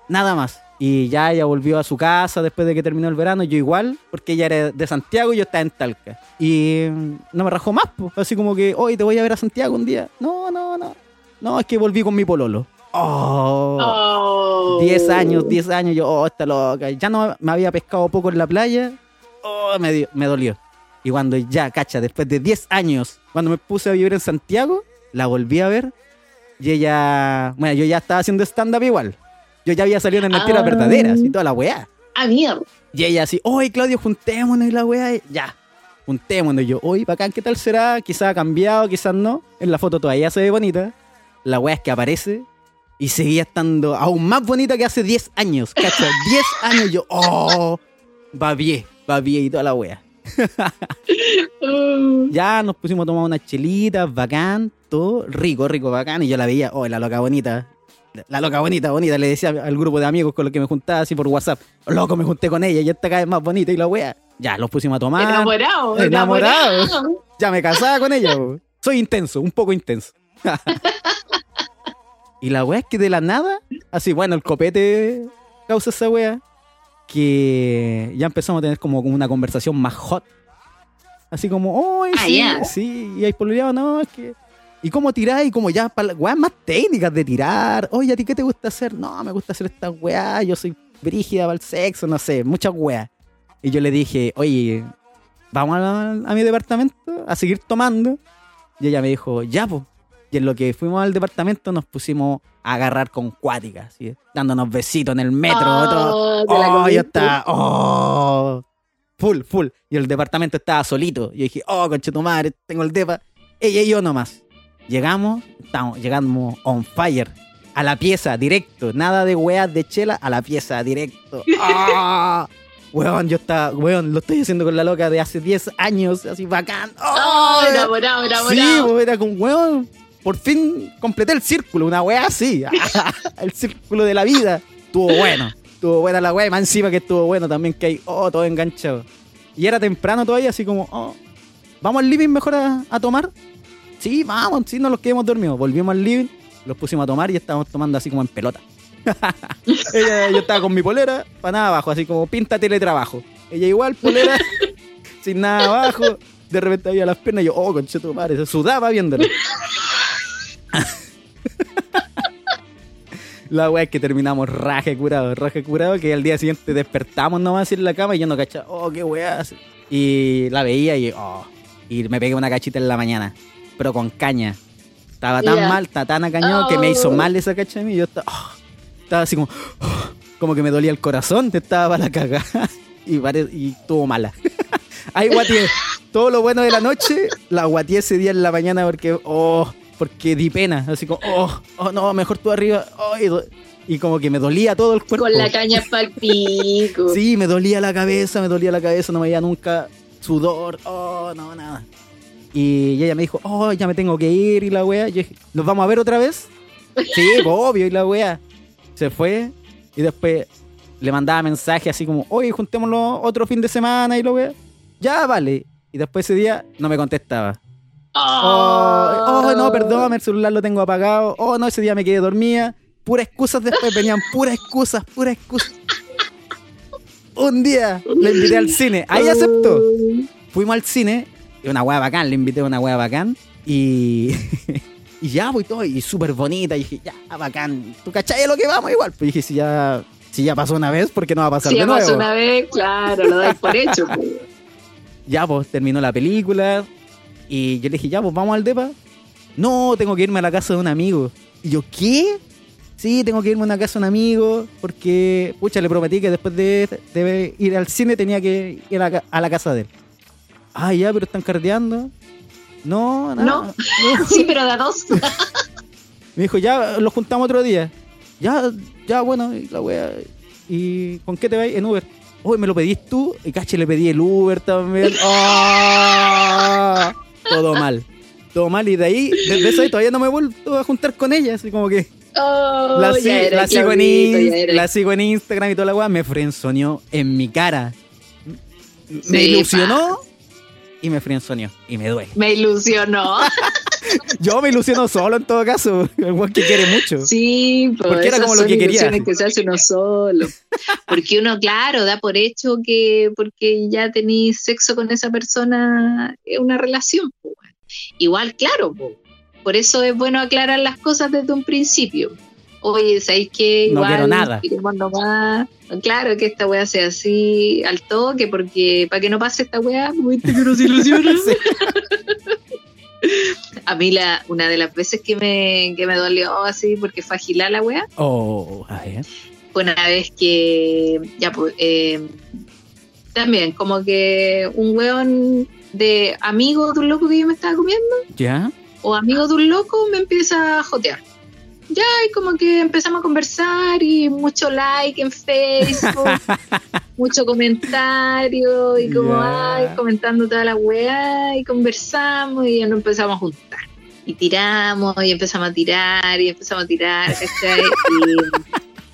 Nada más. Y ya ella volvió a su casa después de que terminó el verano, yo igual, porque ella era de Santiago y yo estaba en Talca. Y no me rajó más, pues. Así como que, hoy te voy a ver a Santiago un día. No, no, no. No, es que volví con mi pololo. Oh. Oh. 10 años, 10 años, yo, oh, está loca. Ya no me había pescado poco en la playa. Oh, me, dio- me dolió. Y cuando ya, cacha, después de 10 años, cuando me puse a vivir en Santiago, la volví a ver. Y ella, bueno, yo ya estaba haciendo stand-up igual. Yo ya había salido en mentiras Ah. verdaderas y toda la weá. Ah, mierda. Y ella así, oye Claudio, juntémonos y la weá, ya, juntémonos. Y yo, oye, bacán, ¿qué tal será? Quizás ha cambiado, quizás no. En la foto todavía se ve bonita. La weá es que aparece y seguía estando aún más bonita que hace 10 años, ¿cachai? 10 años yo, oh, va bien, va bien y toda la weá. Oh. Ya nos pusimos a tomar unas chelitas, bacán, todo rico, rico, bacán. Y yo la veía, oh, la loca bonita. La loca bonita, bonita. Le decía al grupo de amigos con los que me juntaba así por WhatsApp. Loco, me junté con ella y esta cada vez más bonita y la wea. Ya, los pusimos a tomar. Enamorado. Enamorado. enamorado. Ya me casaba con ella. Soy intenso, un poco intenso. y la wea es que de la nada, así, bueno, el copete causa esa wea. Que ya empezamos a tener como una conversación más hot. Así como, oh, Ah, sí, ya. sí, y pololeado, no, es que. ¿Y cómo tiráis? Y como ya, para weas más técnicas de tirar. Oye, ¿a ti qué te gusta hacer? No, me gusta hacer esta weá, yo soy brígida para el sexo, no sé, muchas weas. Y yo le dije, oye, vamos a, a mi departamento a seguir tomando. Y ella me dijo, ya, pues. Y en lo que fuimos al departamento nos pusimos a agarrar con cuáticas, así, dándonos besitos en el metro. Oh, la Oh, yo estaba, oh, full, full. Y el departamento estaba solito. Yo dije, oh, conche tu madre, tengo el depa. Ella y yo nomás. Llegamos, estamos, llegamos on fire. A la pieza, directo. Nada de weas de chela, a la pieza, directo. ¡Ah! Weón, yo estaba, weón, lo estoy haciendo con la loca de hace 10 años, así bacán. Oh, ¡Oh! enamorado, Sí, enamorado. weón, era con weón. Por fin completé el círculo, una weá así. el círculo de la vida. Estuvo bueno. Estuvo buena la weá. Y más encima que estuvo bueno también que hay, oh, todo enganchado. Y era temprano todavía, así como, oh, ¿vamos al living mejor a, a tomar? Sí, vamos, sí, no los quedemos dormidos. Volvimos al living, los pusimos a tomar y estábamos tomando así como en pelota. Ella- yo estaba con mi polera, para nada abajo, así como pinta teletrabajo. Ella igual, polera, sin nada abajo. De repente había las piernas y yo, oh, concheto madre, se sudaba viéndolo. La weá es que terminamos raje curado, raje curado, que al día siguiente despertamos nomás en la cama y yo no cachaba, oh, qué weá. Y la veía y, oh, Y me pegué una cachita en la mañana, pero con caña. Estaba tan mal, estaba tan acañado que me hizo Oh. mal esa cacha a mí. Yo estaba, oh, estaba así como, oh, como que me dolía el corazón, te estaba para la cagada. Y, y estuvo mala. Ahí guateé. Todo lo bueno de la noche, la guateé ese día en la mañana porque, oh, porque di pena. Así como, oh, oh no, mejor tú arriba. oh, y, como que me dolía todo el cuerpo. Con la caña pa'l pico. Sí, me dolía la cabeza, me dolía la cabeza, no me veía nunca sudor, oh, no, nada. Y ella me dijo, oh, ya me tengo que ir y la wea. Yo dije, ¿nos vamos a ver otra vez? Sí, obvio, y la wea. Se fue y después le mandaba mensaje así como, oye, juntémoslo otro fin de semana y la wea. Ya, vale. Y después ese día no me contestaba. Oh, oh, no, perdón, el celular lo tengo apagado. Oh, no, ese día me quedé dormida. Puras excusas después, venían puras excusas, puras excusas. Un día le invité al cine. Ahí aceptó. Fuimos al cine. Y una wea bacán, le invité a una wea bacán. Y. y ya, pues todo. Y súper bonita. Y dije, ya, bacán. ¿Tú cachai lo que vamos igual? Pues dije, si ya. Si ya pasó una vez, ¿por qué no va a pasar Si de ya nuevo? pasó una vez, claro, lo dais por hecho. po. Ya, pues terminó la película. Y yo le dije, ya, pues vamos al depa. No, tengo que irme a la casa de un amigo. Y yo, ¿qué? Sí, tengo que irme a una casa de un amigo. Porque, pucha, le prometí que después de, de ir al cine tenía que ir a, la a la casa de él. Ah, ya, pero están cardeando. No, no. No. no. Sí, pero de a dos. Me dijo, ya, los juntamos otro día. Ya, ya, bueno, y la wea. ¿Y con qué te vais? En Uber. Uy, me lo pedís tú. Y caché, le pedí el Uber también. ¡Ah! Todo mal. Todo mal. Y de ahí, desde eso ahí todavía no me he vuelto a juntar con ella. Así como que Oh, la, si- sigo en la sigo Instagram y toda la weá. Me frenzoneó en mi cara. Me Sí, ilusionó y me frenzoneó. Y me duele. Me ilusionó. Yo me ilusiono solo en todo caso. El weón que quiere mucho. Sí, pues Porque era como lo que quería. que se hace uno solo. Porque uno, claro, da por hecho que porque ya tenéis sexo con esa persona es una relación. pues. Igual, claro, por eso es bueno aclarar las cosas desde un principio. Oye, ¿sabéis No Igual quiero nada. queremos nomás. Claro que esta weá sea así al toque, porque para que no pase esta weá, viste que nos ilusiona. Sí. A mí la, una de las veces que me, que me dolió así porque fue agilar la weá, Oh, fue una vez que ya pues eh, también como que un weón de amigo de un loco que yo me estaba comiendo ¿Ya? o amigo de un loco me empieza a jotear. Ya, y como que empezamos a conversar y mucho like en Facebook, mucho comentario y como, ay, comentando toda la weá y conversamos y ya nos empezamos a juntar. Y tiramos y empezamos a tirar y empezamos a tirar, ¿cachai?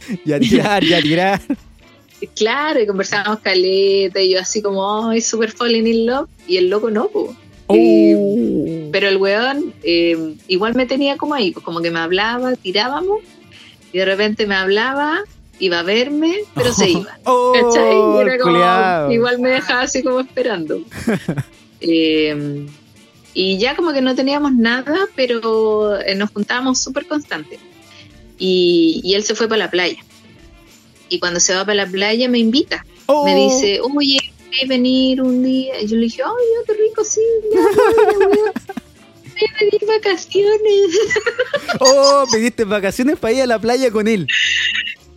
Y, Ya tirar, ya tirar. y claro, y conversábamos caleta y yo así como, ay, super falling in love y el loco no, po. Oh. Pero el weón eh, igual me tenía como ahí, pues como que me hablaba, tirábamos, y de repente me hablaba, iba a verme, pero se iba. Oh, era como- igual me dejaba así como esperando. Eh, y ya como que no teníamos nada, pero eh, nos juntábamos súper constante. Y, y él se fue para la playa. Y cuando se va para la playa me invita. Oh. Me dice, oye, ¿quieres venir un día? Y yo le dije, ay, ya, qué rico, sí, ya, voy, ya voy a- pedir vacaciones. Oh, pediste vacaciones para ir a la playa con él.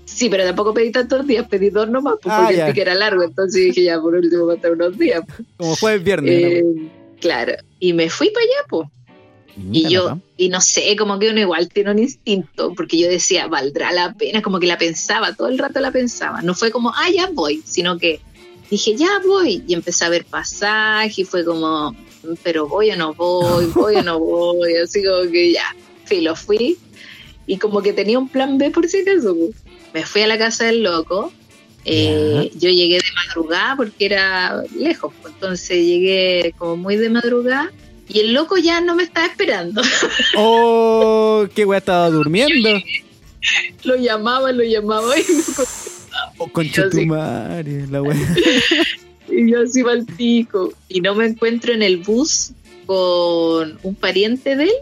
Sí, pero tampoco pedí tantos días, pedí dos nomás, pues, Ah, porque ya. el pique era largo, entonces dije, ya, por último, va a estar unos días. Como jueves viernes. Eh, claro, y me fui para allá, pues. Y yo, y no sé, como que uno igual tiene un instinto, porque yo decía, valdrá la pena, como que la pensaba, todo el rato la pensaba. No fue como, ah, ya voy, sino que dije, ya voy. Y empecé a ver pasaje, y fue como, pero voy o no voy, voy o no voy, así como que ya, filo, fui. Y como que tenía un plan B por si acaso. pues. Me fui a la casa del loco. eh, yo llegué de madrugada porque era lejos, pues, entonces llegué como muy de madrugada y el loco ya no me estaba esperando. Oh, qué weá estaba durmiendo. lo llamaba, lo llamaba y, me Oh, sí. madre, la weá. y yo así al pico. Y no me encuentro en el bus con un pariente de él,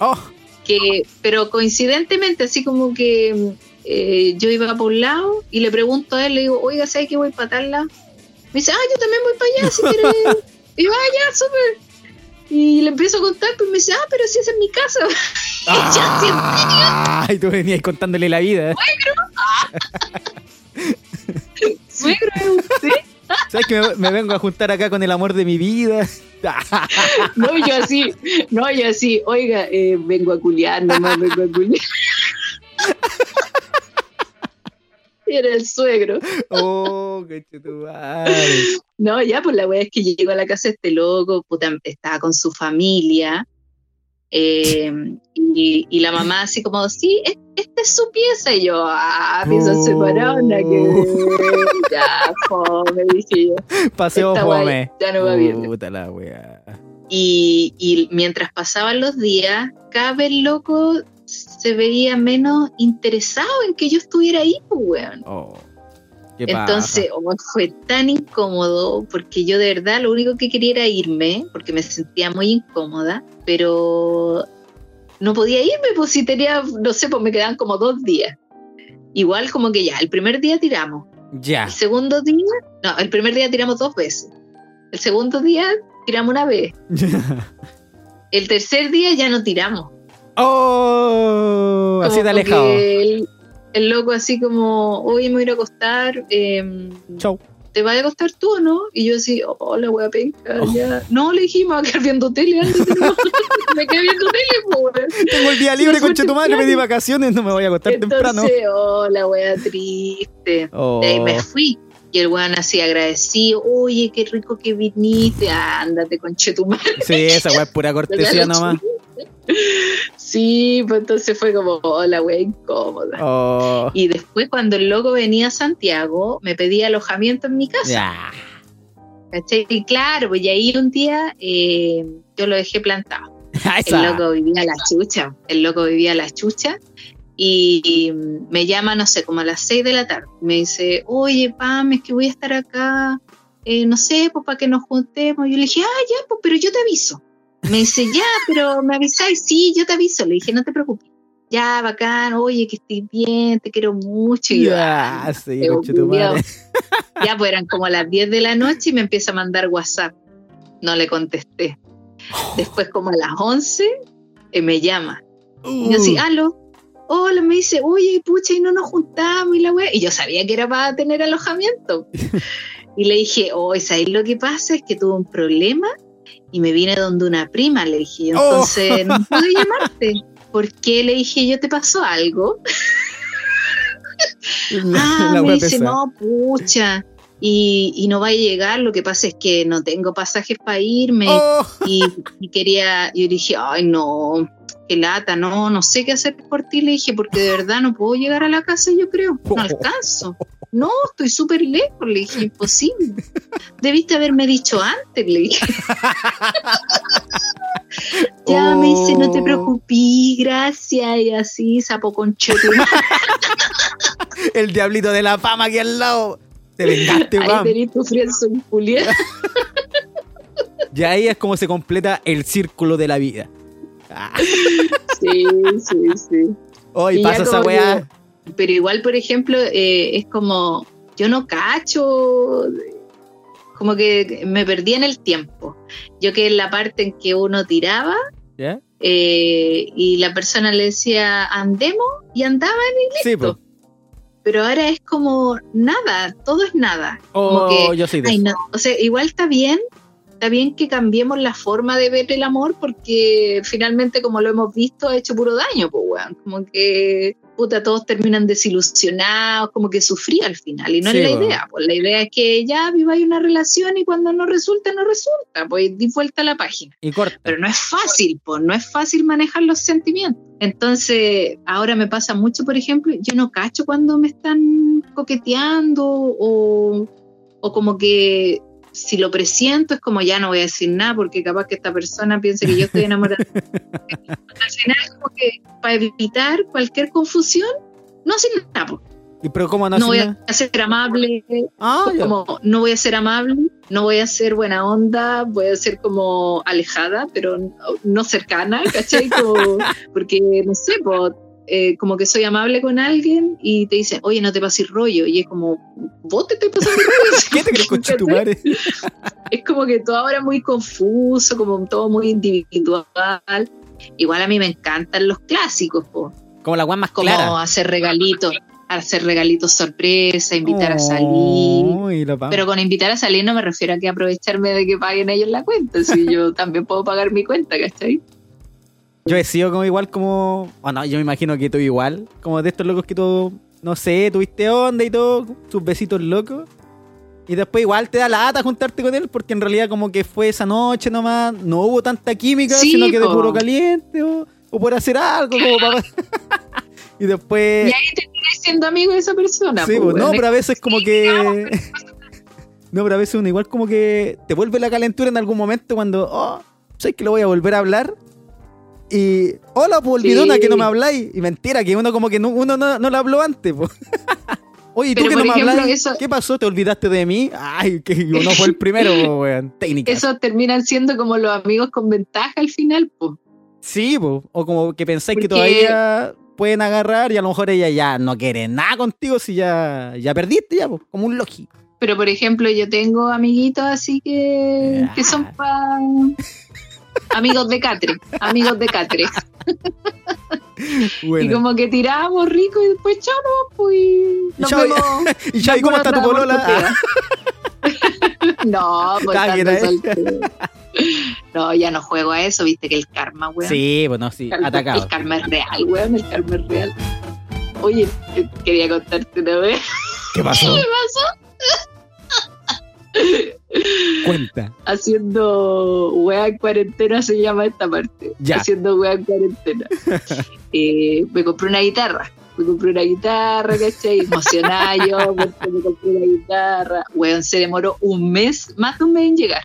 Oh, que, pero coincidentemente, así como que eh, yo iba por un lado y le pregunto a él, le digo, oiga, ¿sabes que voy para tal lado? Me dice, ah, yo también voy para allá, si quieres. y yo, ah, ya, súper. Y le empiezo a contar, pues me dice, ah, pero si esa es mi casa. Y yo así, Ay, tú venías contándole la vida. Suegro, ¿es usted? ¿Sabes que me, me vengo a juntar acá con el amor de mi vida? No, yo así, no, yo así, oiga, eh, vengo a culiar, nomás vengo a culiar. Era el suegro. oh, qué. No, ya, pues la wea es que llegó a la casa este loco, puta, estaba con su familia. Eh, y, y la mamá así como, sí, es- esta es su pieza. Y yo, ah, pieza Oh. separada, que ver. Ya, fome, dije yo. Paseo fome. ya no va bien. Puta la wea. Y, y mientras pasaban los días, cada vez el loco se veía menos interesado en que yo estuviera ahí, pues, weón. Oh. ¿Qué Entonces, oh, fue tan incómodo porque yo de verdad lo único que quería era irme, porque me sentía muy incómoda, pero no podía irme, pues si tenía, no sé, pues me quedaban como dos días. Igual como que ya, el primer día tiramos? Ya. el segundo día, no, el primer día tiramos dos veces, el segundo día tiramos una vez, el tercer día ya no tiramos. oh, así Como de alejado. El, el loco así como, hoy me voy a ir a acostar, em, Chau. ¿te vas a acostar tú o no? Y yo así, hola, wea penca, Oh. ya. No, le dijimos, a quedar viendo tele, me quedé viendo tele, po, weón. Tengo el día libre, conche tu madre, me di vacaciones, no me voy a acostar temprano. Entonces, hola, wea triste. Oh. De ahí me fui. Y el weón así agradecido, oye, qué rico que viniste, ándate, madre. Sí, esa weá es pura cortesía nomás. Sí, pues entonces fue como, hola, wea incómoda. Oh. Y después, cuando el loco venía a Santiago, me pedía alojamiento en mi casa. ¿cachai? Y claro, pues y ahí un día eh, yo lo dejé plantado. El loco vivía a la chucha, el loco vivía a la chucha y, y me llama, no sé, como a las 6 de la tarde. Me dice, oye, Pam, es que voy a estar acá, eh, no sé, pues para que nos juntemos. Yo le dije, ah, ya, pues, pero yo te aviso. Me dice, ya, pero me avisáis, sí, yo te aviso. Le dije, no te preocupes. Ya, bacán, oye, que estés bien, te quiero mucho. Y yo, Ya, "Ah, sí, Dios conche tu mío". madre. ya, pues eran como las 10 de la noche y me empieza a mandar WhatsApp. No le contesté. Después, como a las 11, eh, me llama. Y yo así, aló. Hola, me dice, oye, pucha, y no nos juntamos y la wea. Y yo sabía que era para tener alojamiento. y le dije, oh, ¿sabes lo que pasa? Es que tuve un problema y me vine donde una prima, le dije. Oh. Entonces, no pude llamarte. ¿Por qué? Le dije, ¿yo te pasó algo? la, Ah, la me dice, no, pucha. Y, y no va a llegar, lo que pasa es que no tengo pasajes para irme Oh. y, y quería, yo dije, ay no, qué lata, no, no sé qué hacer por ti, le dije, porque de verdad no puedo llegar a la casa, yo creo, no alcanzo. No, estoy súper lejos, le dije, imposible. Debiste haberme dicho antes, le dije. ya me dice, no te Oh. preocupes, gracias, y así, sapo con El diablito de la fama aquí al lado. Te vengaste, Ahí tenés tu friendzone, Julián. Y ahí es como se completa el círculo de la vida. Ah. Sí, sí, sí. Hoy ya pasa esa weá. Pero igual, por ejemplo, eh, es como, yo no cacho, como que me perdí en el tiempo. Yo que en la parte en que uno tiraba ¿Ya? eh, y la persona le decía andemos y andaban, Sí, pues. pero ahora es como nada, todo es nada. Oh, Como que, yo de Ay, no, O sea, igual está bien, está bien que cambiemos la forma de ver el amor porque finalmente, como lo hemos visto, ha hecho puro daño, pues, weón. Como que, puta, todos terminan desilusionados, como que sufrí al final. Y no Sí, es la idea, pues la idea es que ya viváis una relación y cuando no resulta, no resulta, pues di vuelta a la página. Y corta. Pero no es fácil, pues no es fácil manejar los sentimientos. Entonces, ahora me pasa mucho, por ejemplo, yo no cacho cuando me están coqueteando o, o como que si lo presiento es como ya no voy a decir nada porque capaz que esta persona piense que yo estoy enamorada. Al final, como que para evitar cualquier confusión, no hacer nada. po. ¿Y pero cómo no, No voy nada? a ser amable, Ah, ya. como no voy a ser amable, no voy a ser buena onda, voy a ser como alejada, pero no, no cercana, ¿cachai? Como- porque, no sé, po, eh, como que soy amable con alguien y te dicen, oye, no te pases rollo. Y es como, vos te estás pasando rollo. ¿Qué te crees? Es como que todo ahora es muy confuso, como todo muy individual. Igual a mí me encantan los clásicos, po. Como la guan más como clara. hacer regalitos, hacer regalitos sorpresa, invitar a salir. Uy, la pam. Pero con invitar a salir no me refiero a que aprovecharme de que paguen ellos la cuenta, si yo también puedo pagar mi cuenta, ¿cachai? Yo he sido como igual como. O no, yo me imagino que tú igual. Como de estos locos que tú, no sé, tuviste onda y todo, sus besitos locos. Y después igual te da lata juntarte con él, porque en realidad como que fue esa noche nomás, no hubo tanta química, Sí, sino que de puro caliente o, o por hacer algo como para... y después... Y ahí terminas siendo amigo de esa persona. Sí, po, pues, no, pero a veces como que... no, pero a veces uno igual como que te vuelve la calentura en algún momento cuando, oh, sé que lo voy a volver a hablar. Y, hola, pues olvidona Sí. que no me habláis. Y mentira, que uno como que no, uno no, no lo habló antes, pues. Oye, ¿y tú Pero, que no me ejemplo, habláis? eso- ¿Qué pasó? ¿Te olvidaste de mí? Ay, que uno fue el primero, po, weón. Técnica. Esos terminan siendo como los amigos con ventaja al final, pues. Sí, po. o como que pensáis que todavía pueden agarrar y a lo mejor ella ya no quiere nada contigo si ya, ya perdiste, ya, po, como un Loki. Pero por ejemplo, yo tengo amiguitos así que, que son Ah. Amigos de Catre, amigos de Catre. Y como que tirábamos rico y después chao, pues y nos chao, vemos. Y ya, ¿y cómo está tu polola? no, que tanto soltero. No, ya no juego a eso, viste que el karma, weón. Sí, bueno, sí, El- atacado. El karma es real, weón, el karma es real. Oye, eh, quería contarte una vez. ¿Qué pasó? ¿Qué pasó? Cuenta. Haciendo wea en cuarentena se llama esta parte. Ya. Haciendo wea en cuarentena. Eh, me compré una guitarra. Me compré una guitarra, ¿cachai? Emocionada yo, porque me compré una guitarra. Weón, se demoró un mes, más de un mes en llegar.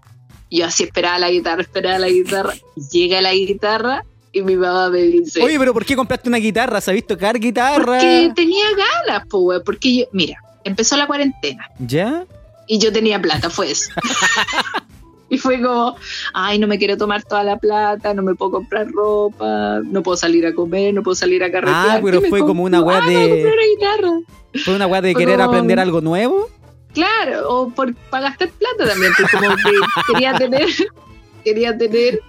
Yo así esperaba la guitarra, esperaba la guitarra. Llega la guitarra y mi mamá me dice... Oye, pero ¿por qué compraste una guitarra? ¿Sabes tocar guitarra? porque tenía ganas, pues, weón. Porque yo, mira, empezó la cuarentena. ¿Ya? Y yo tenía plata, fue eso. y fue como, ay, no me quiero tomar toda la plata, no me puedo comprar ropa, no puedo salir a comer, no puedo salir a carretear. Ah, pero ¿Qué me fue como una weá Ah, de- una guitarra. ¿Fue una weá de querer como- aprender algo nuevo? Claro, o por, para gastar plata también, pues como que quería tener, quería tener,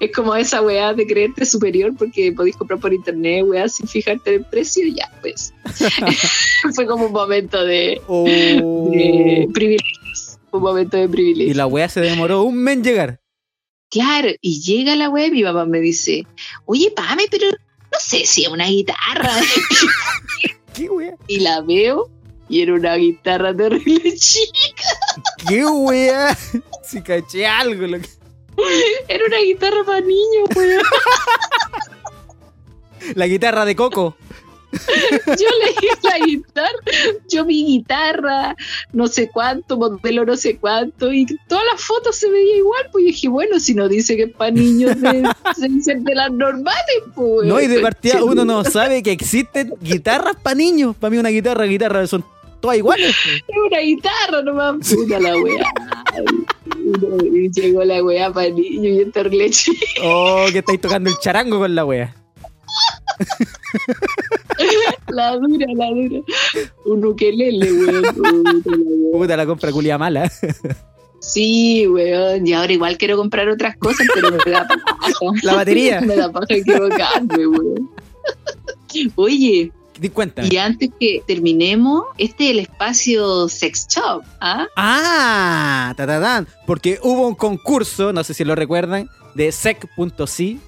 es como esa weá de creerte superior porque podéis comprar por internet, weá, sin fijarte en el precio, ya, pues. fue como un momento de, O... de privilegios, un momento de privilegio. Y la weá se demoró un mes en llegar. Claro, y llega la web y mi papá me dice, oye, Pame, pero no sé si es una guitarra. ¿Qué weá? y la veo y era una guitarra terrible chica. ¿Qué weá? Si caché algo. Lo que... Era una guitarra para niños, weón. La guitarra de Coco. Yo leí la guitarra, yo vi guitarra, no sé cuánto, modelo no sé cuánto, y todas las fotos se veía igual, pues yo dije, bueno, si no dice que es para niños, de, se dicen de las normales, pues. No, y de partida uno no sabe que existen guitarras para niños. Para mí una guitarra, guitarra son todas iguales. pues. Es una guitarra nomás, puta la weá. Y llegó la weá para niños y esta leche. Oh, que estáis tocando el charango con la wea. La dura, la dura. Un ukelele, weón. Puta la weá. Puta la compra culia mala. Sí, weón. Y ahora igual quiero comprar otras cosas, pero me da paja. La batería. Me da paja equivocarme, weón. Oye, Di cuenta. y antes que terminemos, este es el espacio Sex Shop, ¿ah? Ah, tatatán. Porque hubo un concurso, no sé si lo recuerdan, de sec.si,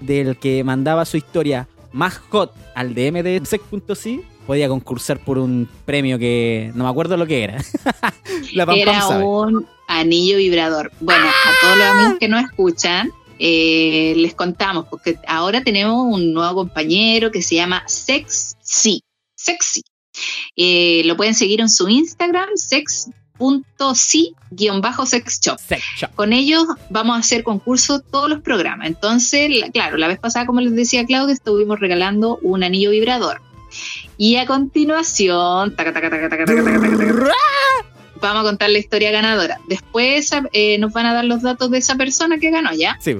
del que mandaba su historia más hot al DM de sec.si. Podía concursar por un premio que no me acuerdo lo que era. la Pam Pam Era un anillo vibrador. Bueno, a todos los amigos que nos escuchan, eh, les contamos, porque ahora tenemos un nuevo compañero que se llama Sexy. Sexy. Eh, lo pueden seguir en su Instagram, shop. Sex shop. Con ellos vamos a hacer concursos todos los programas. Entonces, la- claro, la vez pasada, como les decía Claudia, estuvimos regalando un anillo vibrador. Y a continuación, taca, taca, taca, vamos a contar la historia ganadora. Después eh, nos van a dar los datos de esa persona que ganó ya. Sí.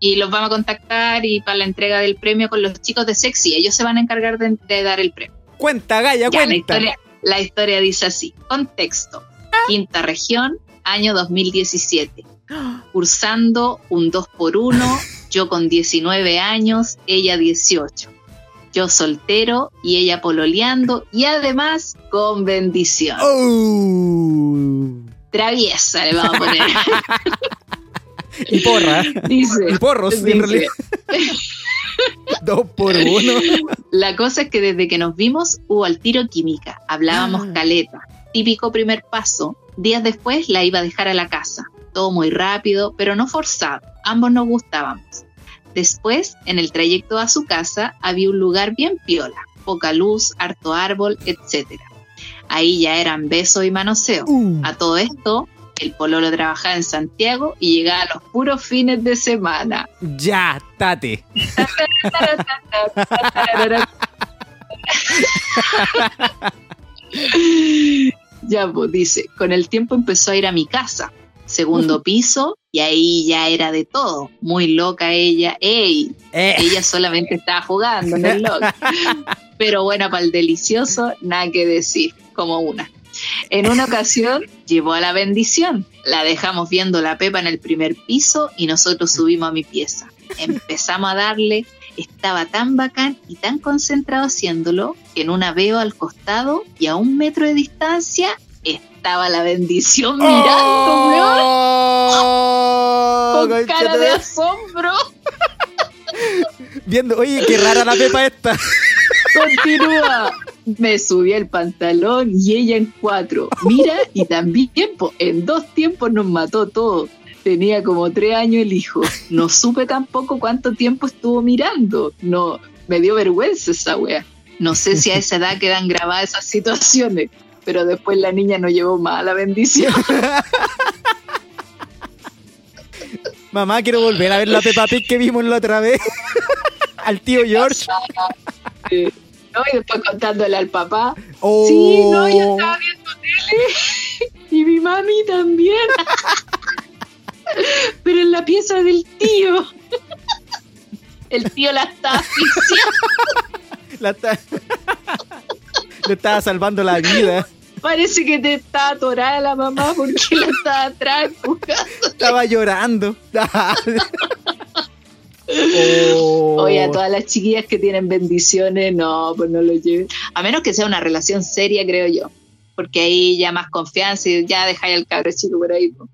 y los vamos a contactar y para la entrega del premio con los chicos de Sexy. Ellos se van a encargar de, de dar el premio. Cuenta, Gaya, Ya, la, cuenta. historia, la historia dice así. Contexto. Quinta región, año 2017. Cursando un 2 por 1 yo con 19 años, ella 18. Yo soltero y ella pololeando y además con bendición. Oh. Traviesa le vamos a poner. Y porra. Dice, Y porros, en dice, realidad. Dos por uno. La cosa es que desde que nos vimos hubo al tiro química, hablábamos Ah. caleta, típico primer paso. Días después la iba a dejar a la casa, todo muy rápido, pero no forzado, ambos nos gustábamos. Después, en el trayecto a su casa, había un lugar bien piola, poca luz, harto árbol, etc. Ahí ya eran besos y manoseo. Uh. A todo esto, el pololo trabajaba en Santiago y llegaba a los puros fines de semana. Ya, tate. Ya, pues dice, con el tiempo empezó a ir a mi casa, segundo piso, y ahí ya era de todo. Muy loca ella. ¡Ey! Eh. Ella solamente estaba jugando en el loco. Pero buena para el delicioso, nada que decir, como una. En una ocasión llevó a la bendición. La dejamos viendo la pepa en el primer piso y nosotros subimos a mi pieza. Empezamos a darle. Estaba tan bacán y tan concentrado haciéndolo que en una veo al costado y a un metro de distancia estaba la bendición mirando, weón, Oh, con cara de asombro. Viendo, oye, qué rara la pepa esta. Continúa. Me subí el pantalón y ella en cuatro. Mira, y también po, en dos tiempos nos mató todo. Tenía como tres años el hijo. No supe tampoco cuánto tiempo estuvo mirando. No, me dio vergüenza esa wea. No sé si a esa edad quedan grabadas esas situaciones, pero después la niña no llevó más a la bendición. Mamá, quiero volver a ver la Peppa Pig que vimos la otra vez. Al tío George. ¿no? Y después contándole al papá. Oh. Sí, no, yo estaba viendo tele. Y mi mami también. Pero en la pieza del tío. El tío la está asfixiando. La está- Le estaba salvando la vida. Parece que te está atorada la mamá porque la está atrás empujando. Estaba llorando. Oh. Oye, a todas las chiquillas que tienen bendiciones, no, pues no lo lleven. A menos que sea una relación seria, creo yo. Porque ahí ya más confianza y ya dejáis al cabro chico por ahí. pues.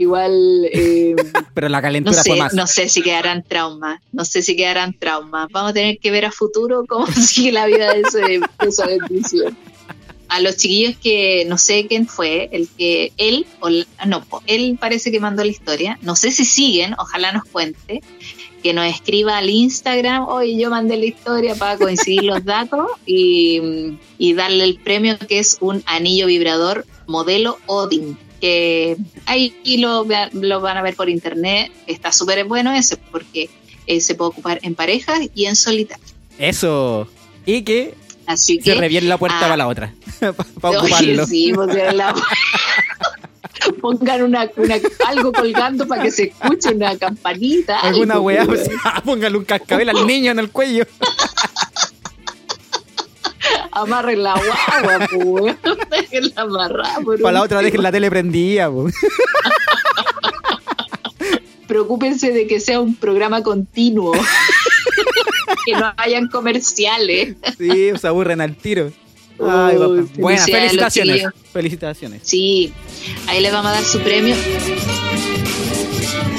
Igual, eh, Pero la no calentura sé, fue más. no sé si quedarán traumas. No sé si quedarán traumas. Vamos a tener que ver a futuro cómo sigue la vida de, ese, de esa bendición. A los chiquillos que no sé quién fue, el que él, o la- no, él parece que mandó la historia. No sé si siguen, ojalá nos cuente. Que nos escriba al Instagram, oye, yo mandé la historia para coincidir los datos y, y darle el premio que es un anillo vibrador modelo Odin. Que ahí lo, lo van a ver por internet. Está súper bueno ese porque eh, se puede ocupar en parejas y en solitario. Eso. Y que Así que se reviene la puerta Ah. para la otra. para ocuparlo. sí, porque la- pongan una, una- algo colgando para que se escuche una campanita. Alguna weá, pues, póngale un cascabel al niño en el cuello. Amarren la guagua, pues. Déjenla amarrada. Para la otra dejen la tele prendida. po. Preocúpense de que sea un programa continuo. que no hayan comerciales. Sí, se aburren al tiro. Ay. Buenas, felicitaciones. Felicitaciones. Sí, ahí les vamos a dar su premio.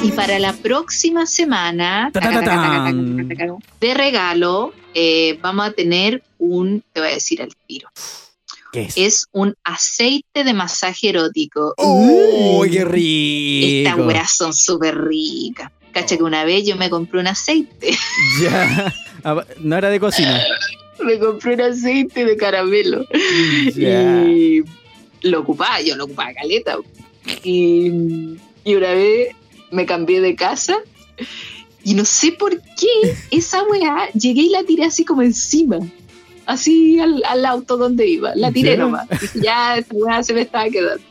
Y para la próxima semana, de regalo, eh, vamos a tener un, te voy a decir al tiro, ¿Qué es? es un aceite de masaje erótico. ¡Uy, Mm. qué rico! Estas weas son súper ricas. Cacha que una vez yo me compré un aceite. Ya. Ah, No era de cocina. me compré un aceite de caramelo. Ya. Y lo ocupaba, yo lo ocupaba caleta. Y, y una vez me cambié de casa y no sé por qué esa weá llegué y la tiré así como encima. Así al, al auto donde iba. La tiré nomás. Dije, ya, esta weá se me estaba quedando.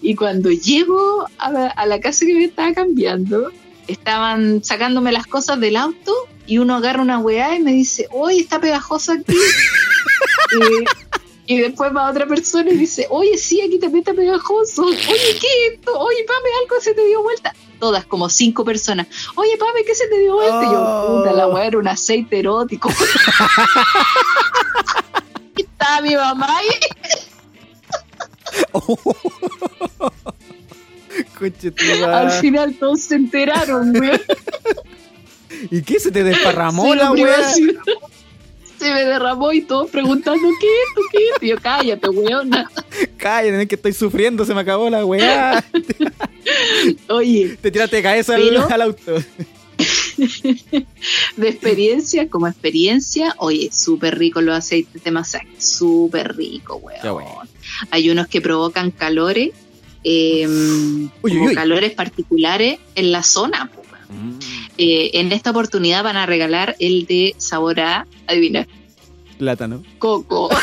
Y cuando llego a la, a la casa que me estaba cambiando, estaban sacándome las cosas del auto y uno agarra una weá y me dice, oye, está pegajoso aquí. Eh, y después va otra persona y dice, oye, sí, aquí también está pegajoso. Oye, ¿qué es esto? Oye, Pame, algo se te dio vuelta. Todas, como cinco personas. Oye, Pame, ¿qué se te dio vuelta? Y yo, puta, la weá era un aceite erótico. Y Estaba mi mamá y tu al final todos se enteraron, weón. ¿Y qué se te desparramó Sí, la weá? Se me derramó y todos preguntando, ¿qué es esto? ¿Qué es esto? Y yo, cállate, weona. Cállate, que estoy sufriendo, se me acabó la weá. Oye, Te tiraste de cabeza al, Pero- al auto. de experiencia, como experiencia, oye, súper rico los aceites de masaje, súper rico, weón. Hay unos que provocan calores, eh, Uy, como uy, uy. calores particulares en la zona. weón. Eh, en esta oportunidad van a regalar el de sabor a, adivina, Plátano. coco.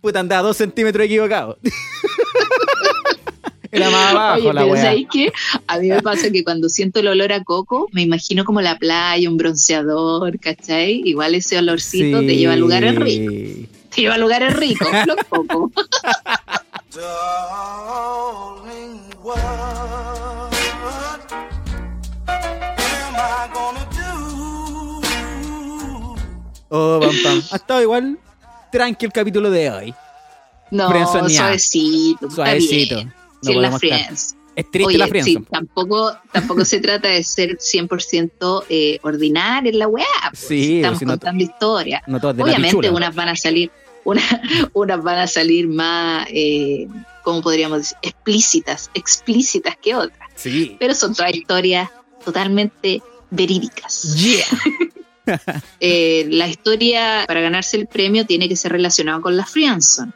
Puta, andaba dos centímetros equivocado. Era más abajo Oye, la pero. ¿sabes qué? A mí me pasa que cuando siento el olor a coco, me imagino como la playa, un bronceador, ¿cachai? Igual ese olorcito te lleva a lugares ricos. Te lleva a lugares ricos, los cocos. Oh, pam, pam. Ha estado igual tranqui el capítulo de hoy. No, suavecito. está Suavecito. bien. No Sí, la friends. Es triste Oye, la sí, friendzone. tampoco, tampoco se trata de ser 100% eh, ordinaria en la weá. pues, Sí, Estamos si no- contando historias. No de la Obviamente unas van a salir, una- unas van a salir más, eh, ¿cómo podríamos decir? Explícitas, explícitas que otras. Sí. Pero son todas historias totalmente verídicas. Yeah. Eh, la historia para ganarse el premio tiene que ser relacionada con la friendzone.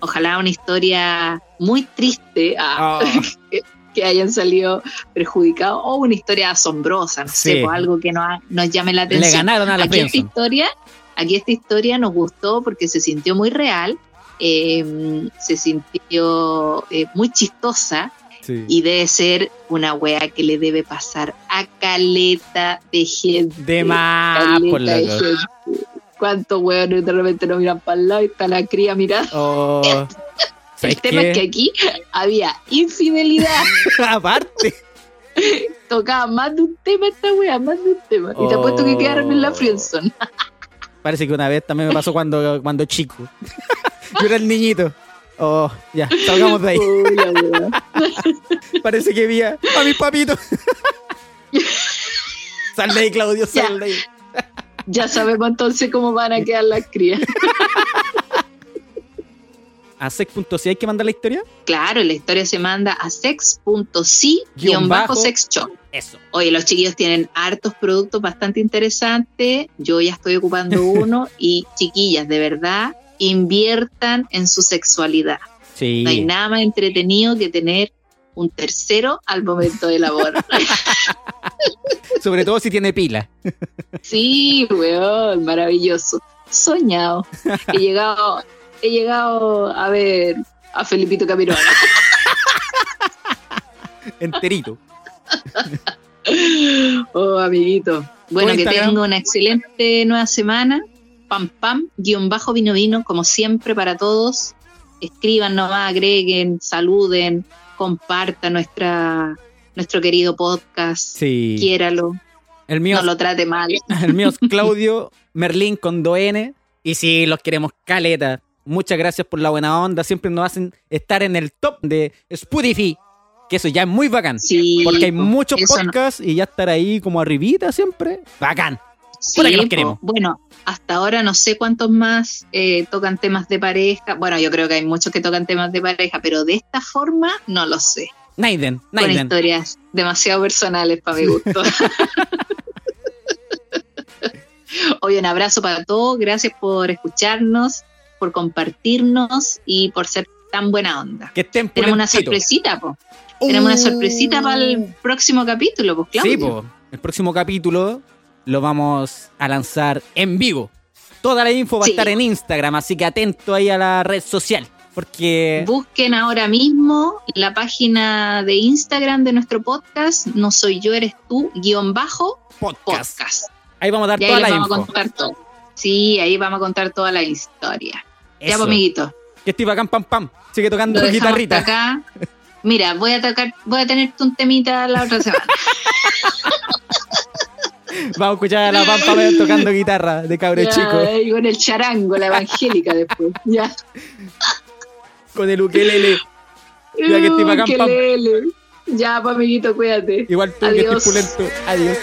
Ojalá una historia muy triste ah, Oh, que hayan salido perjudicados o una historia asombrosa, no Sí. sé, pues, algo que nos, nos llame la le atención. ganaron a la aquí esta historia, aquí esta historia nos gustó porque se sintió muy real, eh, se sintió eh, muy chistosa Sí. y debe ser una wea que le debe pasar a caleta de gente. De más, por gente. ¿Cuántos weones de repente no miran para el lado y está la cría mirando? Oh, El ¿sabes tema qué? es que aquí había infidelidad. Aparte. Tocaba más de un tema esta wea, más de un tema. Y te apuesto que quedaron en la Oh. friendzone. Parece que una vez también me pasó cuando, cuando chico. Yo era el niñito. Oh, ya, salgamos de ahí. Uy. Parece que vi a, a mi papito. Sal de ahí, Claudio, sal de ahí. Ya sabemos entonces cómo van a quedar las crías. A sex.si hay que mandar la historia. Claro, la historia se manda a sex.si-sexshop. Eso. Oye, los chiquillos tienen hartos productos bastante interesantes. Yo ya estoy ocupando uno. Y chiquillas, de verdad, inviertan en su sexualidad. Sí. No hay nada más entretenido que tener un tercero al momento del amor. Sobre todo si tiene pila. sí, weón, maravilloso. Soñado. He llegado, he llegado a ver a Felipito Camiroaga. Enterito. Oh, amiguito. Bueno, ¿Tu que Instagram? tenga una excelente nueva semana. Pam, pam, guion bajo vino vino, como siempre para todos. Escriban nomás, agreguen, saluden, compartan nuestra, nuestro querido podcast. Sí. Quiéralo, El mío, no lo trate mal. el mío es Claudio Merlín con 2N. Y sí, los queremos caleta. Muchas gracias por la buena onda. Siempre nos hacen estar en el top de Spotify. Que eso ya es muy bacán. Sí, Porque hay muchos no- podcasts y ya estar ahí como arribita siempre. Bacán. Sí, que los queremos. Bueno, hasta ahora no sé cuántos más eh, tocan temas de pareja. Bueno, yo creo que hay muchos que tocan temas de pareja, pero de esta forma no lo sé. Naiden, Con Naiden. historias demasiado personales para mi gusto. Oye, un abrazo para todos. Gracias por escucharnos, por compartirnos y por ser tan buena onda. Que estén Tenemos una sorpresita, po. Tenemos una sorpresita para el próximo capítulo, pues Claudio. Sí, po. El próximo capítulo lo vamos a lanzar en vivo. Toda la info va Sí. a estar en Instagram, así que atento ahí a la red social. Porque Busquen ahora mismo la página de Instagram de nuestro podcast, no soy yo, eres tú, guion bajo, podcast. podcast. Ahí vamos a dar Y ahí toda les la vamos a info. contar todo. Sí, ahí vamos a contar toda la historia. Ya, Eso. pues, amiguito. Que estoy bacán, pam, pam. Sigue tocando Lo guitarrita. acá. Mira, voy a tocar, voy a tenerte un temita la otra semana. Vamos a escuchar a la pampa tocando guitarra de cabro Ya, chico. ahí con el charango, la evangélica después. Ya. Con el ukelele. Ya que estoy bacán. Ya, pues, amiguito, cuídate. Igual tú que estés pulento. Adiós.